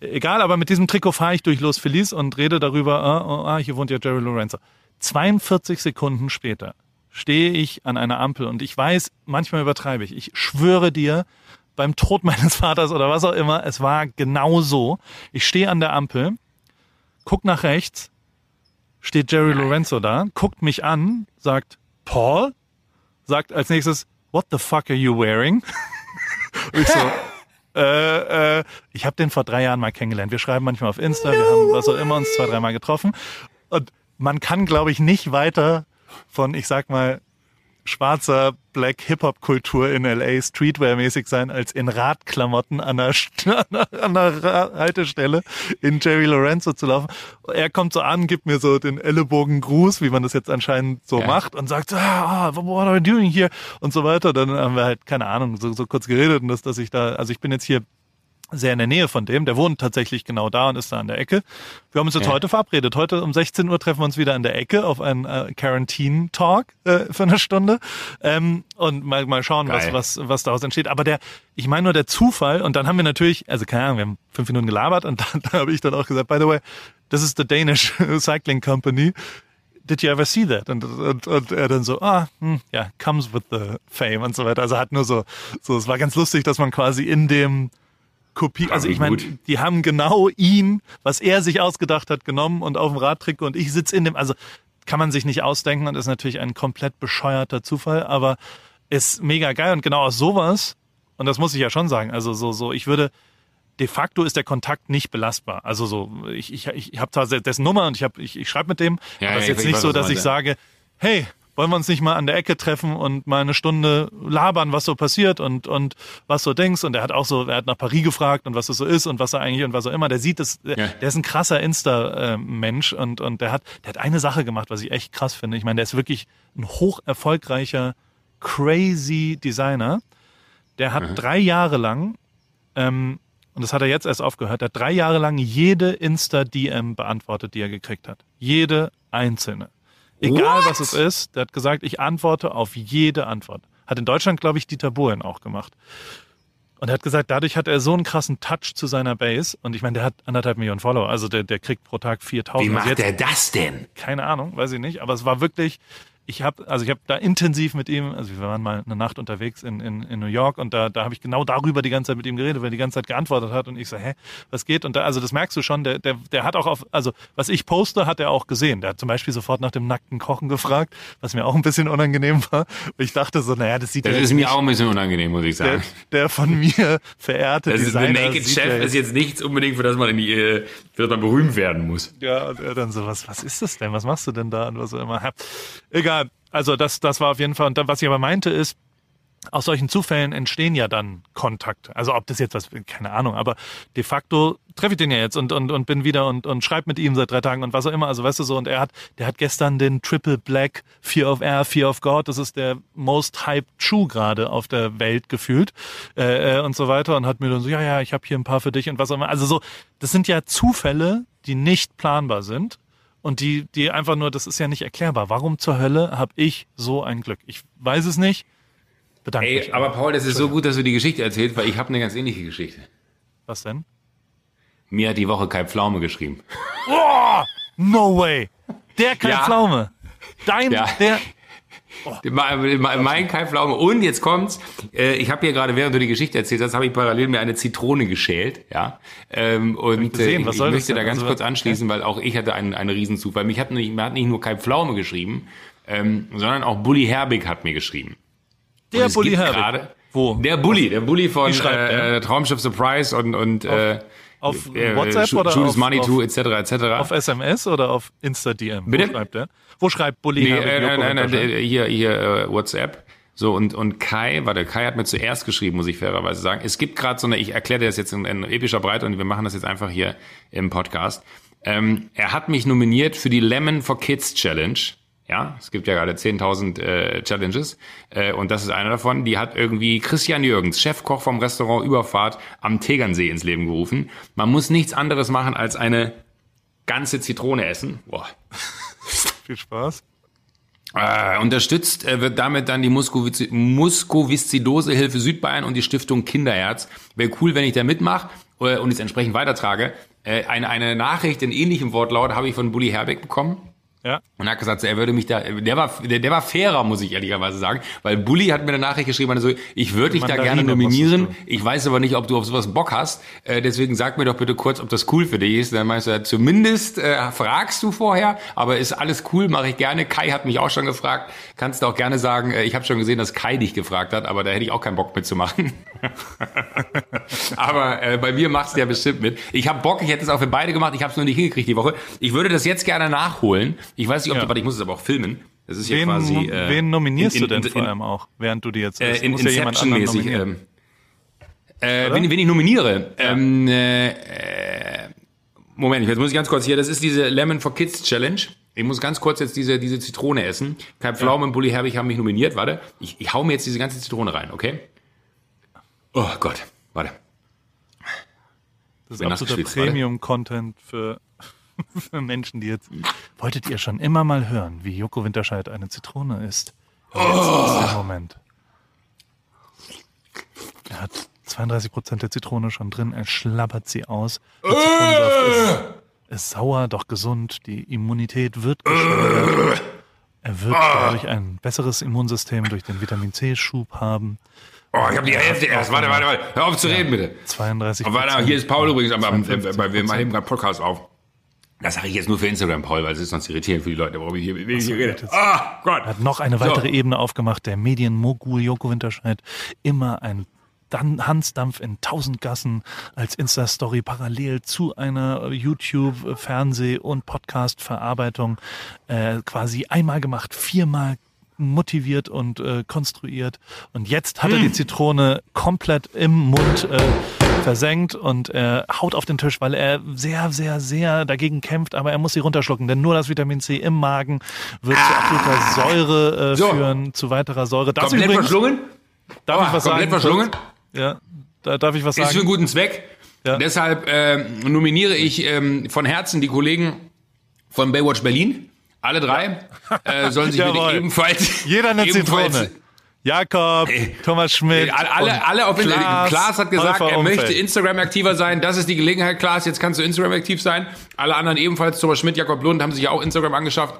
egal. Aber mit diesem Trikot fahre ich durch Los Feliz und rede darüber, ah, oh, ah, hier wohnt ja Jerry Lorenzo. 42 Sekunden später stehe ich an einer Ampel und ich weiß, manchmal übertreibe ich. Ich schwöre dir, beim Tod meines Vaters oder was auch immer, es war genau so. Ich stehe an der Ampel, guck nach rechts, steht Jerry Lorenzo da, guckt mich an, sagt, Paul? Sagt als nächstes, What the fuck are you wearing? Und ich so, äh, äh, ich habe den vor drei Jahren mal kennengelernt. Wir schreiben manchmal auf Insta, no. wir haben was auch immer uns zwei, dreimal getroffen. Und man kann, glaube ich, nicht weiter von, ich sag mal, schwarzer Black Hip-Hop-Kultur in LA Streetwear-mäßig sein, als in Radklamotten an der, an der Haltestelle in Jerry Lorenzo zu laufen. Er kommt so an, gibt mir so den Ellenbogen-Gruß, wie man das jetzt anscheinend so ja. macht und sagt, ah, what are you doing here? Und so weiter. Dann haben wir halt, keine Ahnung, so, so kurz geredet und das, dass ich da, also ich bin jetzt hier sehr in der Nähe von dem. Der wohnt tatsächlich genau da und ist da an der Ecke. Wir haben uns jetzt ja. heute verabredet. Heute um 16 Uhr treffen wir uns wieder an der Ecke auf einen äh, Quarantine-Talk äh, für eine Stunde ähm, und mal, mal schauen, was, was, was daraus entsteht. Aber der, ich meine nur der Zufall und dann haben wir natürlich, also keine Ahnung, wir haben fünf Minuten gelabert und dann da habe ich dann auch gesagt, by the way, this is the Danish Cycling Company did you ever see that? Und, und, und er dann so, ah, hm, ja, comes with the fame und so weiter. Also hat nur so, so, es war ganz lustig, dass man quasi in dem Kopie. Also ich meine, die haben genau ihn, was er sich ausgedacht hat, genommen und auf dem Radtrick und ich sitze in dem, also kann man sich nicht ausdenken und ist natürlich ein komplett bescheuerter Zufall, aber ist mega geil und genau aus sowas, und das muss ich ja schon sagen, also so, so, ich würde, de facto ist der Kontakt nicht belastbar. Also so, ich, ich, ich habe zwar dessen Nummer und ich, ich, ich schreibe mit dem, ja, aber es ja, ist jetzt nicht so, dass ich sage, hey, wollen wir uns nicht mal an der Ecke treffen und mal eine Stunde labern, was so passiert und, und was so denkst. Und er hat auch so, er hat nach Paris gefragt und was das so ist und was er eigentlich und was auch immer. Der sieht das, ja. der ist ein krasser Insta-Mensch und, und der hat, der hat eine Sache gemacht, was ich echt krass finde. Ich meine, der ist wirklich ein hoch erfolgreicher, crazy Designer. Der hat mhm. drei Jahre lang, ähm, und das hat er jetzt erst aufgehört, der hat drei Jahre lang jede Insta-DM beantwortet, die er gekriegt hat. Jede einzelne. Egal What? was es ist, der hat gesagt, ich antworte auf jede Antwort. Hat in Deutschland, glaube ich, Dieter Bohlen auch gemacht. Und er hat gesagt, dadurch hat er so einen krassen Touch zu seiner Base. Und ich meine, der hat anderthalb Millionen Follower. Also der, der kriegt pro Tag 4000. Wie macht also er das denn? Keine Ahnung, weiß ich nicht. Aber es war wirklich, ich habe also ich habe da intensiv mit ihm, also wir waren mal eine Nacht unterwegs in, in, in New York und da, da habe ich genau darüber die ganze Zeit mit ihm geredet, weil er die ganze Zeit geantwortet hat und ich so, hä, was geht? Und da, also das merkst du schon, der, der, der hat auch auf, also was ich poste, hat er auch gesehen. Der hat zum Beispiel sofort nach dem nackten Kochen gefragt, was mir auch ein bisschen unangenehm war. Und ich dachte so, naja, das sieht Das ist mir nicht. auch ein bisschen unangenehm, muss ich sagen. Der, der von mir verehrte das Designer. Ist, der Naked Chef ist jetzt nichts unbedingt, für das man in die, für das man berühmt werden muss. Ja, und er dann so, was, was ist das denn? Was machst du denn da? Und was auch immer. Egal. Also das, das war auf jeden Fall. Und dann, was ich aber meinte, ist, aus solchen Zufällen entstehen ja dann Kontakte. Also ob das jetzt was, keine Ahnung, aber de facto treffe ich den ja jetzt und, und, und bin wieder und, und schreibe mit ihm seit drei Tagen und was auch immer. Also weißt du so, und er hat, der hat gestern den Triple Black Fear of Air, Fear of God, das ist der most hyped Schuh gerade auf der Welt gefühlt äh, äh, und so weiter und hat mir dann so, ja, ja, ich habe hier ein paar für dich und was auch immer. Also so, das sind ja Zufälle, die nicht planbar sind und die, die einfach nur, das ist ja nicht erklärbar. Warum zur Hölle habe ich so ein Glück? Ich weiß es nicht. Bedanke Ey, mich. Aber Paul, das ist so gut, dass du die Geschichte erzählst, weil ich habe eine ganz ähnliche Geschichte. Was denn? Mir hat die Woche Kai Pflaume geschrieben. Oh, no way. Der Kai ja. Pflaume. Dein, ja. der, Oh. Mein Kai Pflaume. Und jetzt kommt's. Äh, ich habe hier gerade, während du die Geschichte erzählt hast, habe ich parallel mir eine Zitrone geschält. Ja. Ähm, und ich, gesehen, ich, ich möchte da ganz also, kurz anschließen, weil auch ich hatte einen, einen Riesenzufall. Mich hat nicht, mir hat nicht nur Kai Pflaume geschrieben, ähm, sondern auch Bully Herbig hat mir geschrieben. Der Bully Herbig. Grade, Wo? Der Bully, der Bully von äh, Traumschiff Surprise und, und äh, auf äh, WhatsApp oder Judas auf, Money auf, to, etc., etc. Auf SMS oder auf Insta-DM? Bitte? Wo schreibt der? Wo schreibt Bully? Nee, äh, nein, nein, nein, hier, hier äh, WhatsApp. So, und, und Kai, warte, Kai hat mir zuerst geschrieben, muss ich fairerweise sagen. Es gibt gerade so eine, ich erkläre dir das jetzt in, in epischer Breite und wir machen das jetzt einfach hier im Podcast. Ähm, er hat mich nominiert für die Lemon for Kids Challenge. Ja, es gibt ja gerade 10.000 äh, Challenges äh, und das ist einer davon. Die hat irgendwie Christian Jürgens, Chefkoch vom Restaurant Überfahrt am Tegernsee ins Leben gerufen. Man muss nichts anderes machen als eine ganze Zitrone essen. Boah. Viel Spaß. Äh, unterstützt äh, wird damit dann die Muskoviz Muskoviszidosehilfe Südbayern und die Stiftung Kinderherz. Wäre cool, wenn ich da mitmache äh, und es entsprechend weitertrage. Äh, eine, eine Nachricht in ähnlichem Wortlaut habe ich von Bully Herbeck bekommen. Ja. Und er hat gesagt, er würde mich da, der war, der, der war fairer, muss ich ehrlicherweise sagen, weil Bully hat mir eine Nachricht geschrieben, also ich würde dich da gerne nominieren, ich weiß aber nicht, ob du auf sowas Bock hast, äh, deswegen sag mir doch bitte kurz, ob das cool für dich ist. Dann meinst du, zumindest äh, fragst du vorher, aber ist alles cool, mache ich gerne. Kai hat mich auch schon gefragt, kannst du auch gerne sagen, äh, ich habe schon gesehen, dass Kai dich gefragt hat, aber da hätte ich auch keinen Bock mitzumachen. aber äh, bei mir machst du ja bestimmt mit. Ich habe Bock, ich hätte es auch für beide gemacht, ich habe es nur nicht hingekriegt die Woche. Ich würde das jetzt gerne nachholen. Ich weiß nicht, ob ja. du, warte, ich muss es aber auch filmen. Das ist wen, quasi. Äh, wen nominierst in, in, du denn in, vor allem auch, während du die jetzt äh, in, ja Inception-mäßig. Ähm, äh, wen, wen ich nominiere. Ja. Ähm, äh, Moment, jetzt muss ich ganz kurz hier. Das ist diese Lemon for Kids Challenge. Ich muss ganz kurz jetzt diese, diese Zitrone essen. Kai Pflaume ja. und Bully Herbig haben mich nominiert. Warte, ich, ich hau mir jetzt diese ganze Zitrone rein, okay? Oh Gott, warte. Das ist absoluter Premium-Content für für Menschen, die jetzt. Wolltet ihr schon immer mal hören, wie Joko Winterscheid eine Zitrone isst? Jetzt oh. ist der Moment. Er hat 32 Prozent der Zitrone schon drin, er schlabbert sie aus. Der Zitronensaft ist, ist sauer, doch gesund. Die Immunität wird gesteuert. Er wird dadurch ein besseres Immunsystem durch den Vitamin C-Schub haben. Oh, ich habe die Hälfte erst. Warte, warte, warte. Hör auf zu reden, bitte. 32 Warte, hier ist Paul übrigens, aber wir machen gerade Podcast auf. Das sage ich jetzt nur für Instagram, Paul, weil es ist sonst irritierend für die Leute, warum ich hier, ich hier rede. Ah, Gott. Hat noch eine weitere so. Ebene aufgemacht. Der Medienmogul Joko Winterscheid. Immer ein dann Hansdampf in tausend Gassen als Insta-Story parallel zu einer YouTube-, Fernseh- und Podcast-Verarbeitung äh, quasi einmal gemacht, viermal motiviert und äh, konstruiert. Und jetzt hat er die. Zitrone komplett im Mund äh, versenkt und er haut auf den Tisch, weil er sehr, sehr, sehr dagegen kämpft, aber er muss sie runterschlucken, denn nur das Vitamin C im Magen wird ah. zu absoluter Säure äh, so. führen, zu weiterer Säure. Das komplett übrigens, verschlungen? Darf oh, ich was komplett sagen? verschlungen? Ja, da darf ich was sagen. Ist für einen guten Zweck. Ja. Deshalb äh, nominiere ich ähm, von Herzen die Kollegen von Baywatch Berlin. Alle drei äh, sollen sich bitte ebenfalls. Jeder eine ebenfalls, Zitrone. Jakob, Ey, Thomas Schmidt. Alle, alle auf Klaas, Klaas hat gesagt, er möchte Instagram aktiver sein. Das ist die Gelegenheit, Klaas. Jetzt kannst du Instagram aktiv sein. Alle anderen ebenfalls. Thomas Schmidt, Jakob Lund haben sich ja auch Instagram angeschafft.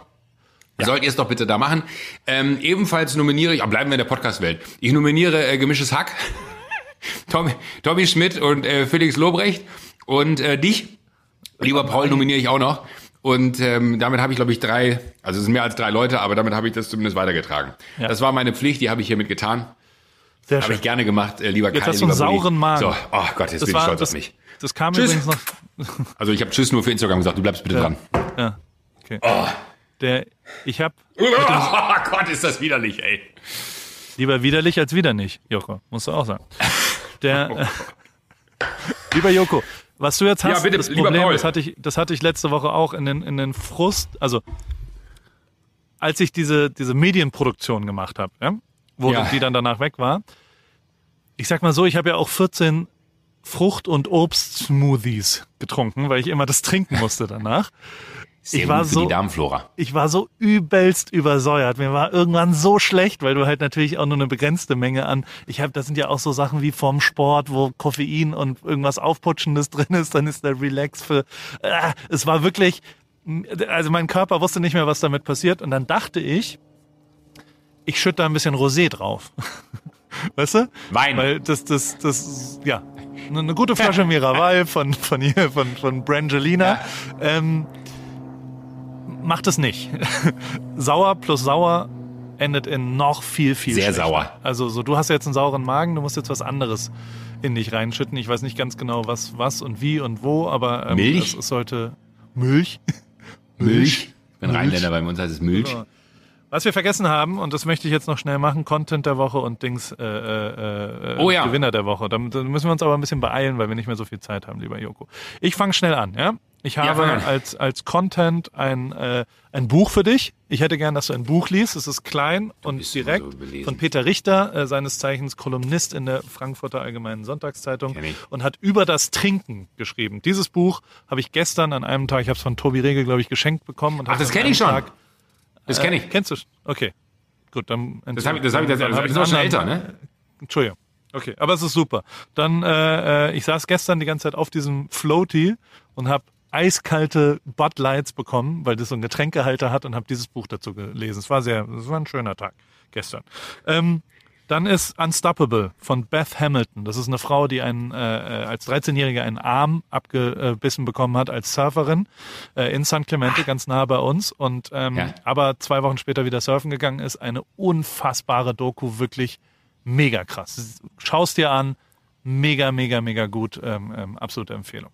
Ja. Sollt ihr es doch bitte da machen. Ähm, ebenfalls nominiere ich, aber bleiben wir in der Podcast-Welt. Ich nominiere äh, Gemisches Hack, Tommy, Tommy Schmidt und äh, Felix Lobrecht und äh, dich, lieber Paul, nominiere ich auch noch. Und ähm, damit habe ich, glaube ich, drei, also es sind mehr als drei Leute, aber damit habe ich das zumindest weitergetragen. Ja. Das war meine Pflicht, die habe ich hiermit getan. Sehr schön. Habe ich gerne gemacht, äh, lieber Jetzt Kai, hast du einen sauren Magen. So, oh Gott, jetzt das bin ich stolz das, auf mich. Das kam tschüss. übrigens noch. also ich habe Tschüss nur für Instagram gesagt, du bleibst bitte ja. dran. Ja, okay. Oh. Der, ich habe... Oh Gott, ist das widerlich, ey. Lieber widerlich als wieder nicht, Joko, musst du auch sagen. Der, äh, lieber Joko, was du jetzt hast, ja, bitte, das Problem, das hatte, ich, das hatte ich letzte Woche auch in den, in den Frust, also als ich diese, diese Medienproduktion gemacht habe, ja, wo ja. die dann danach weg war. Ich sag mal so, ich habe ja auch 14 Frucht- und Obst-Smoothies getrunken, weil ich immer das trinken musste danach. Sehr ich war so. Ich war so übelst übersäuert. Mir war irgendwann so schlecht, weil du halt natürlich auch nur eine begrenzte Menge an. Ich habe, das sind ja auch so Sachen wie vorm Sport, wo Koffein und irgendwas Aufputschendes drin ist, dann ist der Relax für. Äh, es war wirklich, also mein Körper wusste nicht mehr, was damit passiert. Und dann dachte ich, ich schütte da ein bisschen Rosé drauf. weißt du? Wein. Weil das, das, das, ja, eine gute Flasche Miraval von von hier von von Brangelina. Ja. Ähm, macht es nicht. sauer plus sauer endet in noch viel, viel Sehr schlechter. sauer. Also so, du hast jetzt einen sauren Magen, du musst jetzt was anderes in dich reinschütten. Ich weiß nicht ganz genau, was, was und wie und wo, aber ähm, Milch? Es, sollte Milch. Milch. Bin Rheinländer, bei uns heißt es Milch. Genau. Was wir vergessen haben, und das möchte ich jetzt noch schnell machen, Content der Woche und Dings äh, äh, oh ja. Gewinner der Woche. Da, da müssen wir uns aber ein bisschen beeilen, weil wir nicht mehr so viel Zeit haben, lieber Joko. Ich fange schnell an, ja? Ich habe ja, als, als Content ein, äh, ein Buch für dich. Ich hätte gern, dass du ein Buch liest. Es ist klein und direkt so von Peter Richter, äh, seines Zeichens Kolumnist in der Frankfurter Allgemeinen Sonntagszeitung und hat über das Trinken geschrieben. Dieses Buch habe ich gestern an einem Tag, ich habe es von Tobi Regel, glaube ich, geschenkt bekommen. Und Ach, das kenne ich schon. Tag Das kenne ich. Äh, kennst du? Okay. Gut, dann. Das habe ich, das habe ich, das, das, das ist auch schon älter, ne? Entschuldigung. Okay, aber es ist super. Dann, äh, äh, ich saß gestern die ganze Zeit auf diesem Floaty und habe eiskalte Bud Lights bekommen, weil das so einen Getränkehalter hat und habe dieses Buch dazu gelesen. Es war sehr, es war ein schöner Tag gestern. Ähm, dann ist Unstoppable von Beth Hamilton. Das ist eine Frau, die einen, äh, als 13-Jährige einen Arm abgebissen bekommen hat als Surferin äh, in San Clemente, ganz nah bei uns. Und ähm, ja. aber zwei Wochen später wieder surfen gegangen ist. Eine unfassbare Doku, wirklich mega krass. Schaust dir an, mega, mega, mega gut. Ähm, ähm, absolute Empfehlung.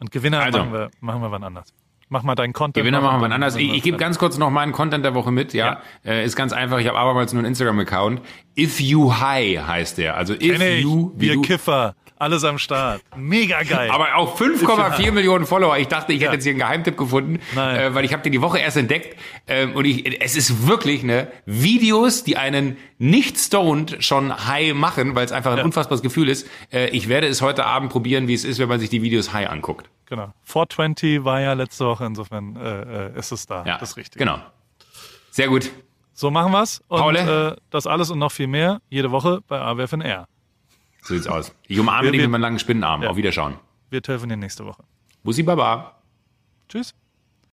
Und Gewinner also. machen, wir, machen wir wann anders. Mach mal deinen Content. Gewinner machen wir anders. Ich, ich gebe ganz kurz noch meinen Content der Woche mit. Ja, ja. Äh, ist ganz einfach. Ich habe abermals nur einen Instagram-Account. If You High heißt der. Also If Kenn You. Wie Wir Kiffer. Alles am Start. Mega geil. Aber auch 5,4 Millionen Follower. Ich dachte, ich ja. hätte jetzt hier einen Geheimtipp gefunden, äh, weil ich habe den die Woche erst entdeckt. Ähm, und ich, es ist wirklich ne Videos, die einen nicht stoned schon high machen, weil es einfach ein ja. unfassbares Gefühl ist. Äh, ich werde es heute Abend probieren, wie es ist, wenn man sich die Videos high anguckt. Genau. 420 war ja letzte Woche, insofern äh, äh, ist es da. Ja, das Richtige. Genau. Sehr gut. So machen wir's. Und Paule? Äh, das alles und noch viel mehr jede Woche bei AWFNR. So sieht's aus. Ich umarme wir, dich mit meinem langen Spinnenarm. Ja. Auf Wiederschauen. Wir telefonieren nächste Woche. Bussi Baba. Tschüss.